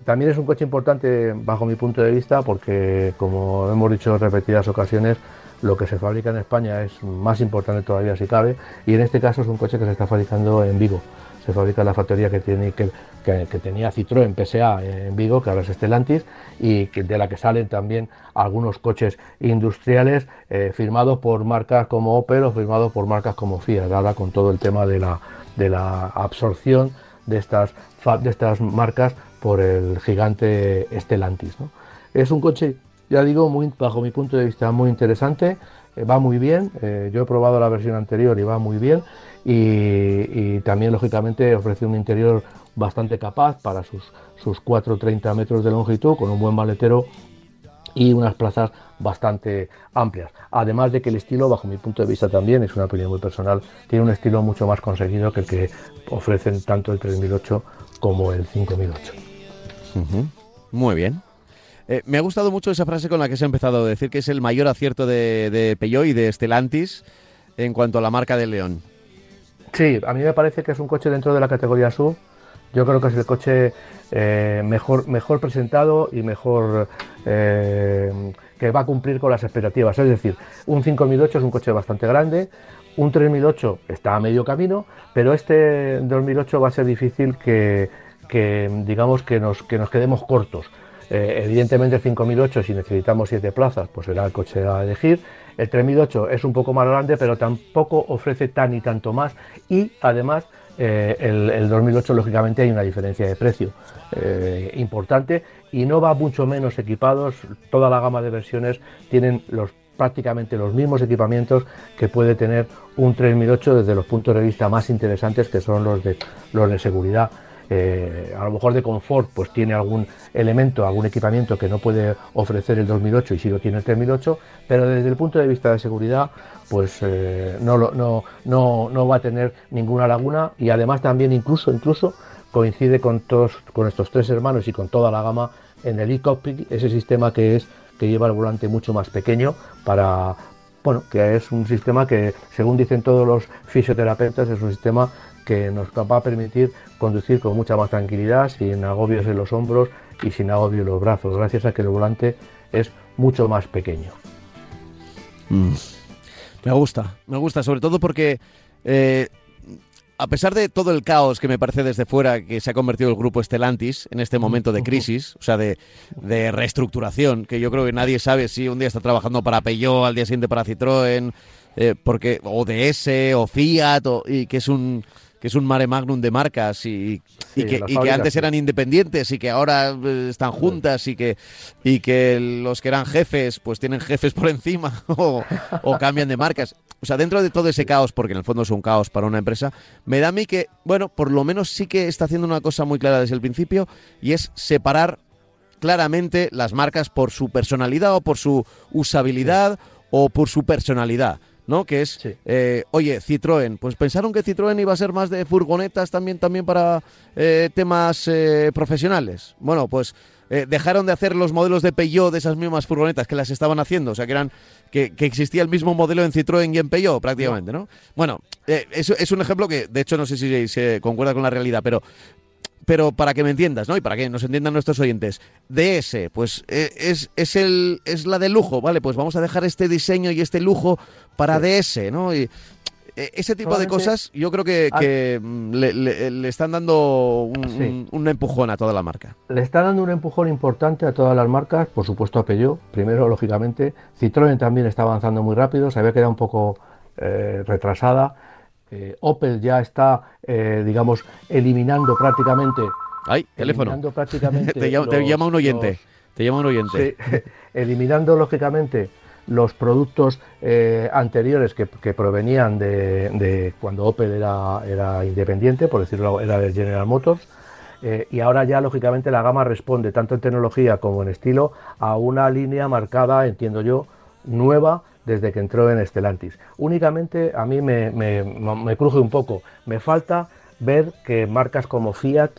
También es un coche importante bajo mi punto de vista porque, como hemos dicho en repetidas ocasiones, lo que se fabrica en España es más importante todavía si cabe y en este caso es un coche que se está fabricando en Vigo. Se fabrica en la factoría que, tenía Citroën PSA en Vigo, que ahora es Stellantis, y de la que salen también algunos coches industriales eh, firmados por marcas como Opel o firmados por marcas como Fiat, ahora con todo el tema de la, absorción de estas marcas por el gigante Stellantis. Es un coche ya digo, bajo mi punto de vista, muy interesante, eh, va muy bien, eh, yo he probado la versión anterior y va muy bien, y, también, lógicamente, ofrece un interior bastante capaz para sus, sus 4,30 metros de longitud, con un buen maletero y unas plazas bastante amplias. Además de que el estilo, bajo mi punto de vista también, es una opinión muy personal, tiene un estilo mucho más conseguido que el que ofrecen tanto el 3008 como el 5008. Muy bien. Eh, me ha gustado mucho esa frase con la que se ha empezado a decir que es el mayor acierto de, de Peugeot y de Stellantis en cuanto a la marca de León. Sí, a mí me parece que es un coche dentro de la categoría SUV. Yo creo que es el coche eh, mejor, mejor presentado y mejor eh, que va a cumplir con las expectativas. Es decir, un 5008 es un coche bastante grande, un 3008 está a medio camino, pero este 2008 va a ser difícil que, digamos que nos, que nos quedemos cortos. Eh, evidentemente el 5008 si necesitamos 7 plazas pues será el coche a elegir. El 3008 es un poco más grande pero tampoco ofrece tan y tanto más y además eh, el, 2008 lógicamente hay una diferencia de precio eh, importante y no va mucho menos equipados. Toda la gama de versiones tienen los prácticamente los mismos equipamientos que puede tener un 3008 desde los puntos de vista más interesantes que son los de los de seguridad eh, a lo mejor de confort, pues tiene algún elemento, algún equipamiento que no puede ofrecer el 2008 y sí lo tiene el 3008, pero desde el punto de vista de seguridad, pues eh, no, no, no, no, va a tener ninguna laguna y además también incluso, incluso coincide con todos, con estos tres hermanos y con toda la gama en el e-cockpit, ese sistema que es que lleva el volante mucho más pequeño para, bueno, que es un sistema que, según dicen todos los fisioterapeutas, es un sistema que nos va a permitir conducir con mucha más tranquilidad, sin agobios en los hombros y sin agobios en los brazos, gracias a que el volante es mucho más pequeño. Mm. Me gusta, me gusta, sobre todo porque eh, a pesar de todo el caos que me parece desde fuera que se ha convertido el grupo Estelantis en este momento de crisis, o sea, de, reestructuración, que yo creo que nadie sabe si un día está trabajando para Peugeot, al día siguiente para Citroën, eh, porque o DS o Fiat, y que es un que es un mare magnum de marcas y, que, antes eran independientes y que ahora eh, están juntas y que, y que los que eran jefes pues tienen jefes por encima o, cambian de marcas. O sea, dentro de todo ese caos, porque en el fondo es un caos para una empresa, me da a mí que, bueno, por lo menos sí que está haciendo una cosa muy clara desde el principio y es separar claramente las marcas por su personalidad o por su usabilidad o por su personalidad. ¿No? Que es, eh, oye, Citroën, pues pensaron que Citroën iba a ser más de furgonetas también, también para eh, temas eh, profesionales. Bueno, pues dejaron de hacer los modelos de Peugeot de esas mismas furgonetas que las estaban haciendo, o sea, que eran que, existía el mismo modelo en Citroën y en Peugeot prácticamente, ¿no? Bueno, es, es un ejemplo que, de hecho, no sé si se concuerda con la realidad, pero pero para que me entiendas, ¿no? Y para que nos entiendan nuestros oyentes. DS, pues eh, es, es, el, es la de lujo, ¿vale? Pues vamos a dejar este diseño y este lujo para DS, ¿no? Y eh, ese tipo de cosas yo creo que, mm, le, están dando un, empujón a toda la marca. Le está dando un empujón importante a todas las marcas, por supuesto a Peugeot, primero, lógicamente. Citroën también está avanzando muy rápido, se había quedado un poco eh, retrasada eh, Opel ya está, eh, digamos, eliminando prácticamente. ¡Ay, teléfono! Prácticamente te, llama, un oyente. te llama un oyente. eliminando, lógicamente, los productos eh, anteriores que, provenían de, cuando Opel era, era, independiente, por decirlo, era de General Motors. y ahora ya, lógicamente, la gama responde tanto en tecnología como en estilo a una línea marcada, entiendo yo, nueva desde que entró en Estelantis. Únicamente a mí me, cruje un poco. Me falta ver que marcas como Fiat,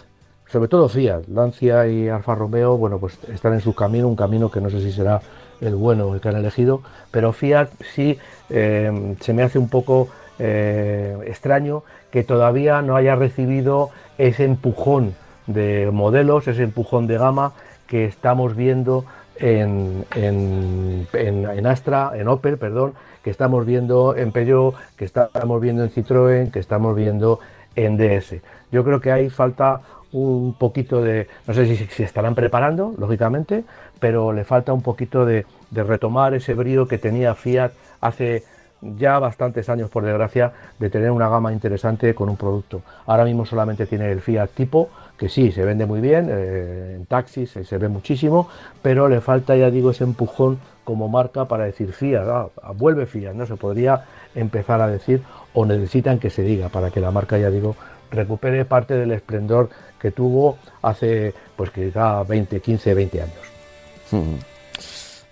sobre todo Fiat, Lancia y Alfa Romeo, bueno, pues están en su camino, un camino que no sé si será el bueno el que han elegido, pero Fiat sí eh, se me hace un poco eh, extraño que todavía no haya recibido ese empujón de modelos, ese empujón de gama que estamos viendo en, en, Astra, en Opel, perdón, que estamos viendo en Peugeot, que estamos viendo en Citroën, que estamos viendo en DS. Yo creo que ahí falta un poquito de, no sé si se estarán preparando, lógicamente, pero le falta un poquito de, de retomar ese brío que tenía Fiat hace ya bastantes años, por desgracia, de tener una gama interesante con un producto. Ahora mismo solamente tiene el Fiat tipo, que sí, se vende muy bien, eh, en taxis se ve muchísimo, pero le falta, ya digo, ese empujón como marca para decir Fiat, vuelve Fiat, ¿no? Se podría empezar a decir o necesitan que se diga para que la marca, ya digo, recupere parte del esplendor que tuvo hace, pues quizá 20, 15, 20 años.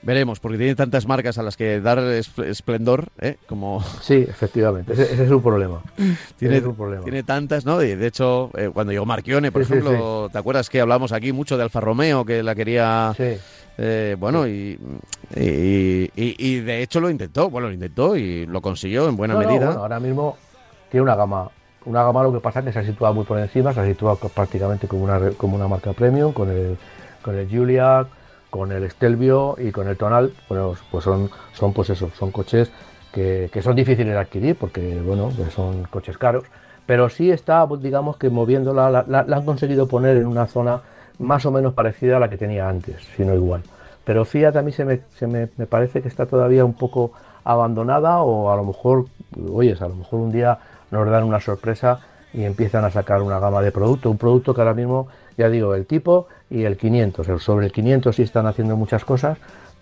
Veremos, porque tiene tantas marcas a las que dar esplendor, ¿eh? Como... Sí, efectivamente, ese, es un problema. tiene, un problema. tiene tantas, ¿no? De hecho, eh, cuando llegó Marchione, por ejemplo, ¿te acuerdas que hablamos aquí mucho de Alfa Romeo, que la quería... Eh, bueno, y, y, de hecho lo intentó, bueno, lo intentó y lo consiguió en buena medida. ahora mismo tiene una gama, una gama lo que pasa es que se ha situado muy por encima, se ha situado prácticamente como una, como una marca premium, con el, con el Julia, con el Stelvio y con el Tonal, bueno, pues son, son pues eso, son coches que, son difíciles de adquirir porque bueno, pues son coches caros, pero sí está, digamos que moviéndola, la, la, han conseguido poner en una zona más o menos parecida a la que tenía antes, si no igual. Pero Fiat a mí se me, se me, me parece que está todavía un poco abandonada o a lo mejor, oyes, a lo mejor un día nos dan una sorpresa y empiezan a sacar una gama de producto, un producto que ahora mismo, ya digo, el tipo y el 500. Sobre el 500 sí están haciendo muchas cosas,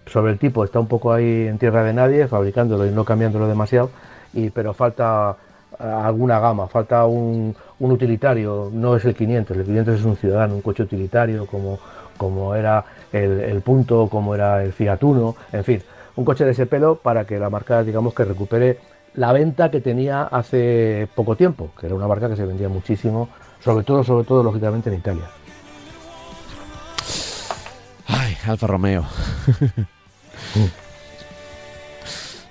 sobre el tipo está un poco ahí en tierra de nadie, fabricándolo y no cambiándolo demasiado, y, pero falta eh, alguna gama, falta un, utilitario, no es el 500, el 500 es un ciudadano, un coche utilitario como, como era el, el punto, como era el Fiat Uno, en fin, un coche de ese pelo para que la marca, digamos, que recupere la venta que tenía hace poco tiempo, que era una marca que se vendía muchísimo, sobre todo, sobre todo, lógicamente en Italia. Alfa Romeo.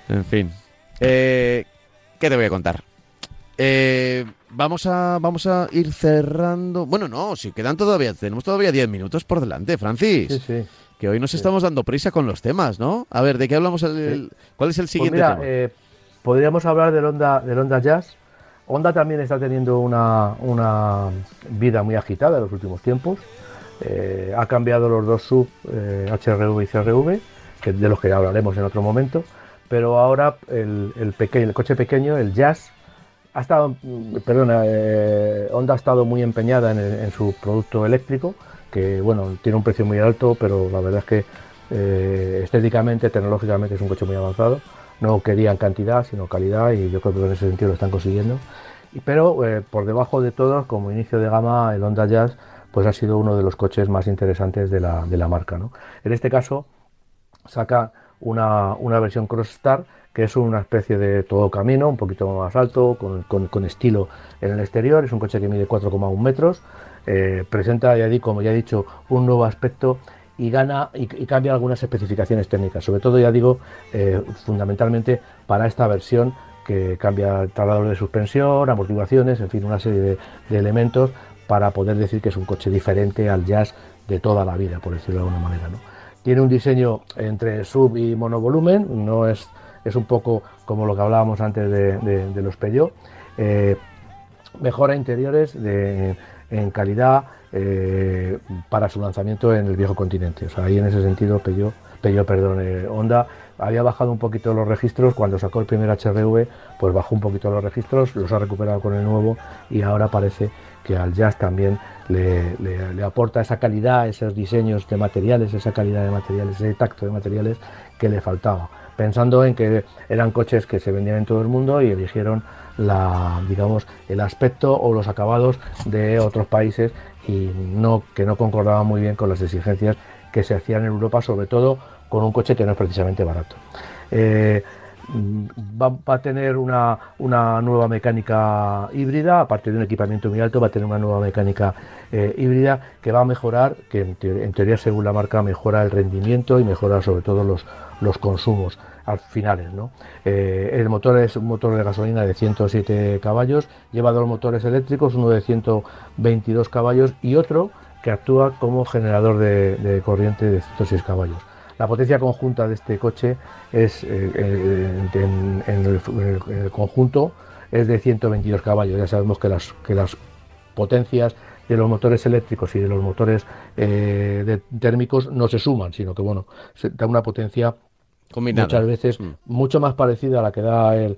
en fin. Eh, ¿Qué te voy a contar? Eh, vamos a vamos a ir cerrando. Bueno, no, si quedan todavía, tenemos todavía 10 minutos por delante, Francis. Sí, sí. Que hoy nos estamos dando prisa con los temas, ¿no? A ver, ¿de qué hablamos? El, ¿Cuál es el pues siguiente tema? Eh, podríamos hablar del Honda, del Honda Jazz. Honda también está teniendo una, vida muy agitada en los últimos tiempos. Eh, ha cambiado los dos sub HRV eh, y CRV, de los que hablaremos en otro momento. Pero ahora el, coche pequeño, el Jazz, ha estado, perdona, eh, Honda ha estado muy empeñada en, su producto eléctrico, que bueno, tiene un precio muy alto, pero la verdad es que estéticamente, tecnológicamente es un coche muy avanzado no querían cantidad, sino calidad y yo creo que en ese sentido lo están consiguiendo. pero por debajo de todos, como inicio de gama, el Honda Jazz pues ha sido uno de los coches más interesantes de la, marca. ¿no? En este caso saca una, una versión Cross Star que es una especie de todo camino, un poquito más alto, con, con, estilo en el exterior, es un coche que mide 4,1 metros, eh, presenta, ya di, como ya he dicho, un nuevo aspecto y gana y, cambia algunas especificaciones técnicas, sobre todo ya digo eh, fundamentalmente para esta versión que cambia traslador de suspensión, amortiguaciones, en fin, una serie de, elementos para poder decir que es un coche diferente al jazz de toda la vida, por decirlo de alguna manera. ¿no? Tiene un diseño entre sub y monovolumen, no es, es un poco como lo que hablábamos antes de, los Peugeot. Eh, mejora interiores en calidad, eh, para su lanzamiento en el viejo continente. O sea, ahí en ese sentido Peugeot, Peugeot perdón, eh, Honda había bajado un poquito los registros cuando sacó el primer HRV, pues bajó un poquito los registros, los ha recuperado con el nuevo y ahora parece que al Jazz también le, aporta esa calidad, esos diseños de materiales, esa calidad de materiales, ese tacto de materiales que le faltaba. Pensando en que eran coches que se vendían en todo el mundo y eligieron digamos, el aspecto o los acabados de otros países y que no concordaba muy bien con las exigencias que se hacían en Europa, sobre todo con un coche que no es precisamente barato. Eh, va, a tener una, nueva mecánica híbrida, aparte de un equipamiento muy alto, va a tener una nueva mecánica eh, híbrida que va a mejorar, que en, teoría según la marca mejora el rendimiento y mejora sobre todo los, los consumos al finales. Eh, el motor es un motor de gasolina de 107 caballos, lleva dos motores eléctricos, uno de 122 caballos y otro que actúa como generador de, corriente de 106 caballos. La potencia conjunta de este coche es eh, eh, en, el, conjunto es de 122 caballos. Ya sabemos que las, que las potencias de los motores eléctricos y de los motores térmicos no se suman, sino que bueno, se da una potencia muchas veces mm. mucho más parecida a la que da el,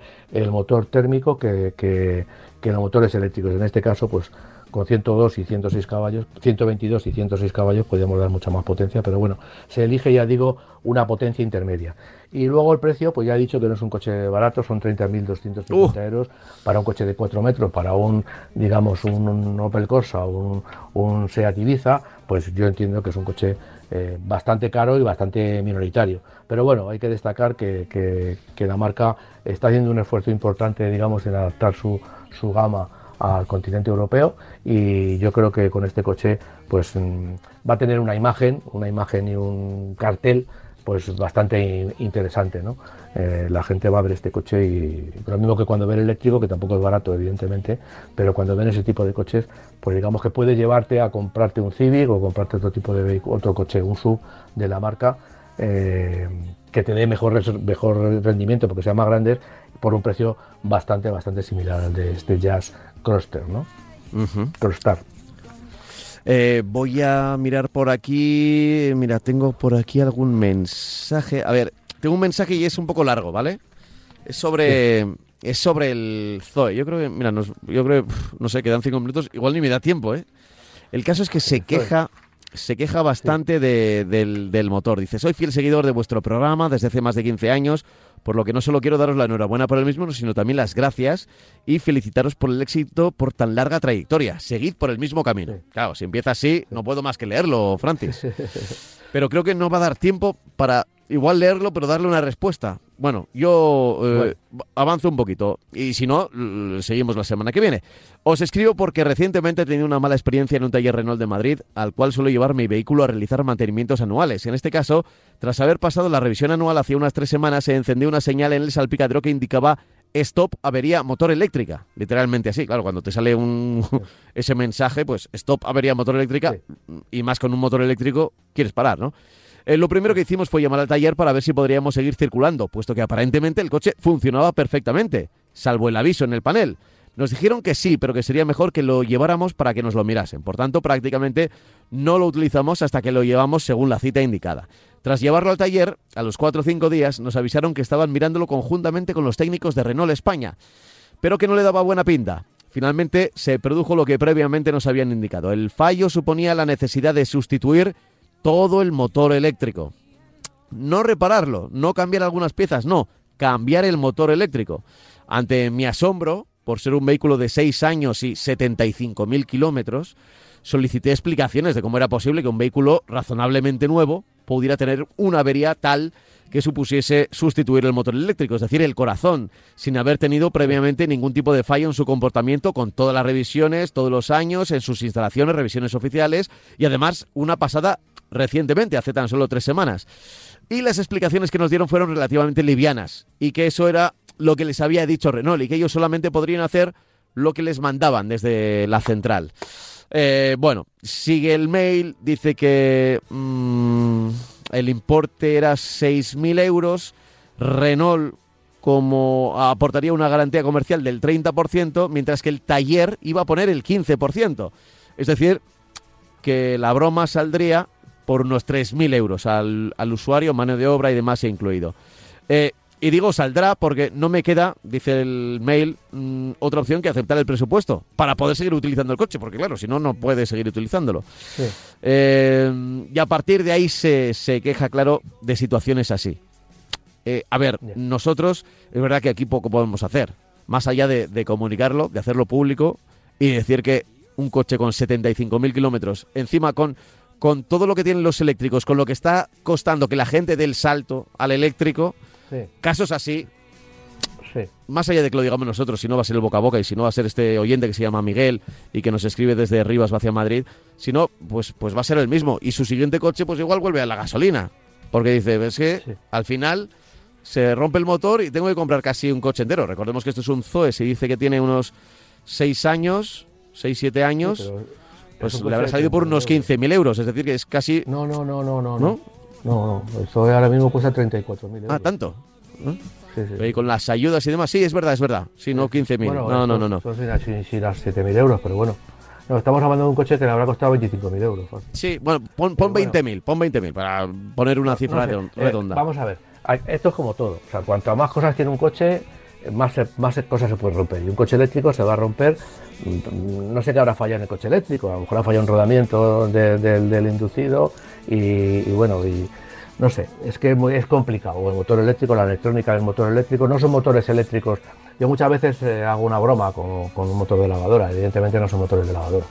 motor térmico que, los motores eléctricos. En este caso, pues con 102 y 106 caballos, 122 y 106 caballos podríamos dar mucha más potencia, pero bueno, se elige, ya digo, una potencia intermedia. Y luego el precio, pues ya he dicho que no es un coche barato, son 30.250 uh. euros para un coche de 4 metros, para un, digamos, un, Opel Corsa o un, un Seat Ibiza, pues yo entiendo que es un coche eh, bastante caro y bastante minoritario. Pero bueno, hay que destacar que, que, la marca está haciendo un esfuerzo importante, digamos, en adaptar su, su gama al continente europeo y yo creo que con este coche pues mm, va a tener una imagen, una imagen y un cartel pues bastante interesante, ¿no? Eh, la gente va a ver este coche y lo mismo que cuando ve el eléctrico, que tampoco es barato evidentemente, pero cuando ven ese tipo de coches, pues digamos que puede llevarte a comprarte un Civic o comprarte otro tipo de vehículo, otro coche, un SUV de la marca eh, que te dé mejor, mejor rendimiento porque sea más grande por un precio bastante, bastante similar al de este Jazz Crosster, ¿no? Crostar. Eh, voy a mirar por aquí. Mira, tengo por aquí algún mensaje. A ver, tengo un mensaje y es un poco largo, ¿vale? Es sobre. Es sobre el Zoe. Yo creo que, mira, yo creo, no sé, quedan cinco minutos. Igual ni me da tiempo, ¿eh? El caso es que se queja se queja bastante del, del, motor. Dice, soy fiel seguidor de vuestro programa desde hace más de 15 años, por lo que no solo quiero daros la enhorabuena por el mismo, sino también las gracias y felicitaros por el éxito por tan larga trayectoria. Seguid por el mismo camino. Claro, si empieza así, no puedo más que leerlo, Francis. Pero creo que no va a dar tiempo para igual leerlo, pero darle una respuesta. Bueno, yo eh, avanzo un poquito y si no, seguimos la semana que viene. Os escribo porque recientemente he tenido una mala experiencia en un taller Renault de Madrid, al cual suelo llevar mi vehículo a realizar mantenimientos anuales. En este caso, tras haber pasado la revisión anual hace unas tres semanas, se encendió una señal en el salpicadero que indicaba stop avería motor eléctrica. Literalmente así, claro, cuando te sale un ese mensaje, pues stop avería motor eléctrica y más con un motor eléctrico, quieres parar, ¿no? Eh, lo primero que hicimos fue llamar al taller para ver si podríamos seguir circulando, puesto que aparentemente el coche funcionaba perfectamente, salvo el aviso en el panel. Nos dijeron que sí, pero que sería mejor que lo lleváramos para que nos lo mirasen. Por tanto, prácticamente no lo utilizamos hasta que lo llevamos según la cita indicada. Tras llevarlo al taller, a los 4 o 5 días nos avisaron que estaban mirándolo conjuntamente con los técnicos de Renault España, pero que no le daba buena pinta. Finalmente se produjo lo que previamente nos habían indicado. El fallo suponía la necesidad de sustituir todo el motor eléctrico. No repararlo, no cambiar algunas piezas, no, cambiar el motor eléctrico. Ante mi asombro, por ser un vehículo de 6 años y 75.000 kilómetros, solicité explicaciones de cómo era posible que un vehículo razonablemente nuevo pudiera tener una avería tal que supusiese sustituir el motor eléctrico, es decir, el corazón, sin haber tenido previamente ningún tipo de fallo en su comportamiento con todas las revisiones, todos los años, en sus instalaciones, revisiones oficiales y además una pasada recientemente, hace tan solo tres semanas. Y las explicaciones que nos dieron fueron relativamente livianas y que eso era lo que les había dicho Renault y que ellos solamente podrían hacer lo que les mandaban desde la central. Eh, bueno, sigue el mail, dice que mm, el importe era 6.000 euros, Renault como aportaría una garantía comercial del 30%, mientras que el taller iba a poner el 15%. Es decir, que la broma saldría por unos 3.000 euros al, usuario, mano de obra y demás incluido. Eh, y digo saldrá porque no me queda, dice el mail, mm, otra opción que aceptar el presupuesto para poder seguir utilizando el coche, porque claro, si no, no puede seguir utilizándolo. Eh, y a partir de ahí se, se queja, claro, de situaciones así. Eh, a ver, nosotros, es verdad que aquí poco podemos hacer, más allá de, de comunicarlo, de hacerlo público y decir que un coche con 75.000 kilómetros, encima con con todo lo que tienen los eléctricos, con lo que está costando que la gente dé el salto al eléctrico, casos así, más allá de que lo digamos nosotros, si no va a ser el boca a boca y si no va a ser este oyente que se llama Miguel y que nos escribe desde Rivas hacia Madrid, si no, pues, pues va a ser el mismo. Y su siguiente coche, pues igual vuelve a la gasolina. Porque dice, ves que al final se rompe el motor y tengo que comprar casi un coche entero. Recordemos que esto es un Zoe, se dice que tiene unos 6 años, 6, 7 años pues le habrá salido por unos 15.000 euros, es decir, que es casi... No, no, no, no, no. ¿No? No, no, esto ahora mismo cuesta 34.000 euros. Ah, ¿tanto? Sí, sí. Y con las ayudas y demás, sí, es verdad, es verdad. Sí, no 15.000. no, no, no, no. Son sin, sin las 7.000 euros, pero bueno. No, estamos hablando de un coche que le habrá costado 25.000 euros. Sí, bueno, pon, pon 20.000, pon 20.000 para poner una cifra eh, redonda. vamos a ver, esto es como todo. O sea, cuanto más cosas tiene un coche, más, más cosas se pueden romper. Y un coche eléctrico se va a romper, mm, no sé qué habrá fallado en el coche eléctrico, a lo mejor ha fallado un rodamiento del inducido y, bueno, y no sé, es que es, complicado. El motor eléctrico, la electrónica del motor eléctrico, no son motores eléctricos. Yo muchas veces eh, hago una broma con, un motor de lavadora, evidentemente no son motores de lavadora.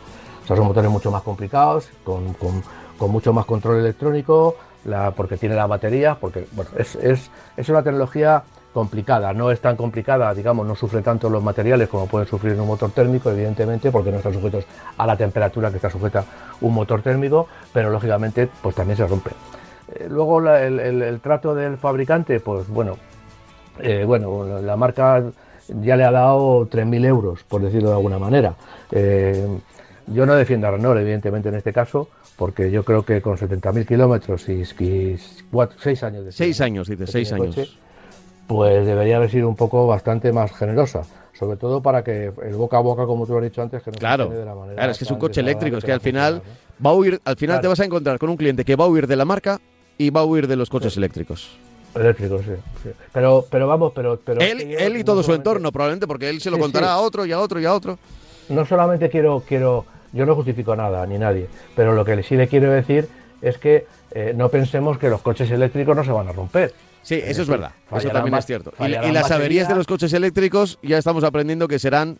Son motores mucho más complicados, con, con mucho más control electrónico, porque tiene la batería, porque bueno, es, es, es, una tecnología complicada, no es tan complicada, digamos, no sufre tanto los materiales como pueden sufrir un motor térmico, evidentemente, porque no están sujetos a la temperatura que está sujeta un motor térmico, pero lógicamente pues también se rompe. Eh, luego el, trato del fabricante, pues bueno, eh, bueno, la marca ya le ha dado 3.000 euros, por decirlo de alguna manera. Eh, yo no defiendo a Renault, evidentemente, en este caso, porque yo creo que con 70.000 kilómetros y, 6 años de 6 años, dice, 6 años. Pues debería haber sido un poco bastante más generosa. Sobre todo para que el boca a boca, como tú has dicho antes, que no claro, se de la manera. Claro, es que es un coche eléctrico, es que al final va a huir, al final te vas a encontrar con un cliente que va a huir de la marca y va a huir de los coches eléctricos. Eléctricos, sí, Pero, pero vamos, pero. pero él, él y todo su entorno, probablemente, porque él se lo contará a otro y a otro y a otro. No solamente quiero, quiero yo no justifico nada, ni nadie, pero lo que sí le quiero decir es que eh, no pensemos que los coches eléctricos no se van a romper. Sí, eso es, verdad, eso también es cierto. Y, las averías de los coches eléctricos ya estamos aprendiendo que serán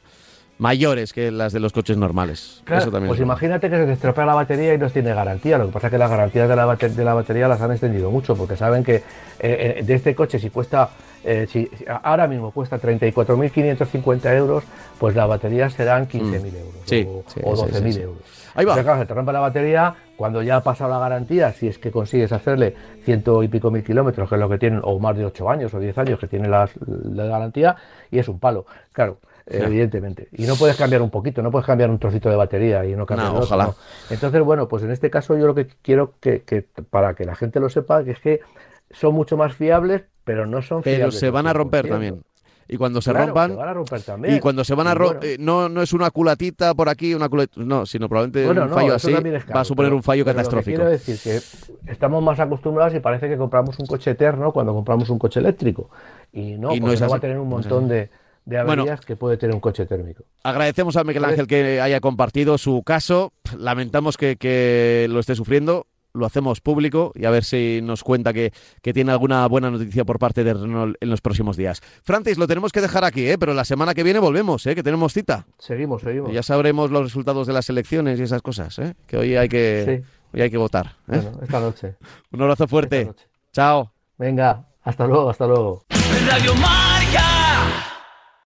mayores que las de los coches normales. Claro, pues imagínate que se te estropea la batería y no tiene garantía. Lo que pasa es que las garantías de la, de la batería las han extendido mucho porque saben que eh, eh, de este coche si cuesta eh, si, ahora mismo cuesta 34.550 euros, pues la batería serán 15.000 euros o, 12.000 euros. Ahí va. se te rompe la batería, cuando ya ha pasado la garantía, si es que consigues hacerle ciento y pico mil kilómetros, que es lo que tienen, o más de 8 años o 10 años que tiene la, garantía, y es un palo. Claro, evidentemente. Y no puedes cambiar un poquito, no puedes cambiar un trocito de batería y no cambiar ojalá. Entonces, bueno, pues en este caso yo lo que quiero que, que, para que la gente lo sepa, que es que son mucho más fiables, pero no son Pero se van a romper también. Y cuando se rompan. Y cuando se van a romper. Eh, no, no es una culatita por aquí, una culatita. No, sino probablemente un fallo así va a suponer un fallo catastrófico. quiero decir que estamos más acostumbrados y parece que compramos un coche eterno cuando compramos un coche eléctrico. Y no, no, va a tener un montón de, de averías que puede tener un coche térmico. Agradecemos a Miguel Ángel que haya compartido su caso. Lamentamos que, que lo esté sufriendo lo hacemos público y a ver si nos cuenta que, tiene alguna buena noticia por parte de Renault en los próximos días. Francis, lo tenemos que dejar aquí, ¿eh? pero la semana que viene volvemos, ¿eh? que tenemos cita. Seguimos, seguimos. ya sabremos los resultados de las elecciones y esas cosas, ¿eh? que hoy hay que, hoy hay que votar. ¿eh? esta noche. Un abrazo fuerte. Chao. Venga, hasta luego, hasta luego. Radio Marca.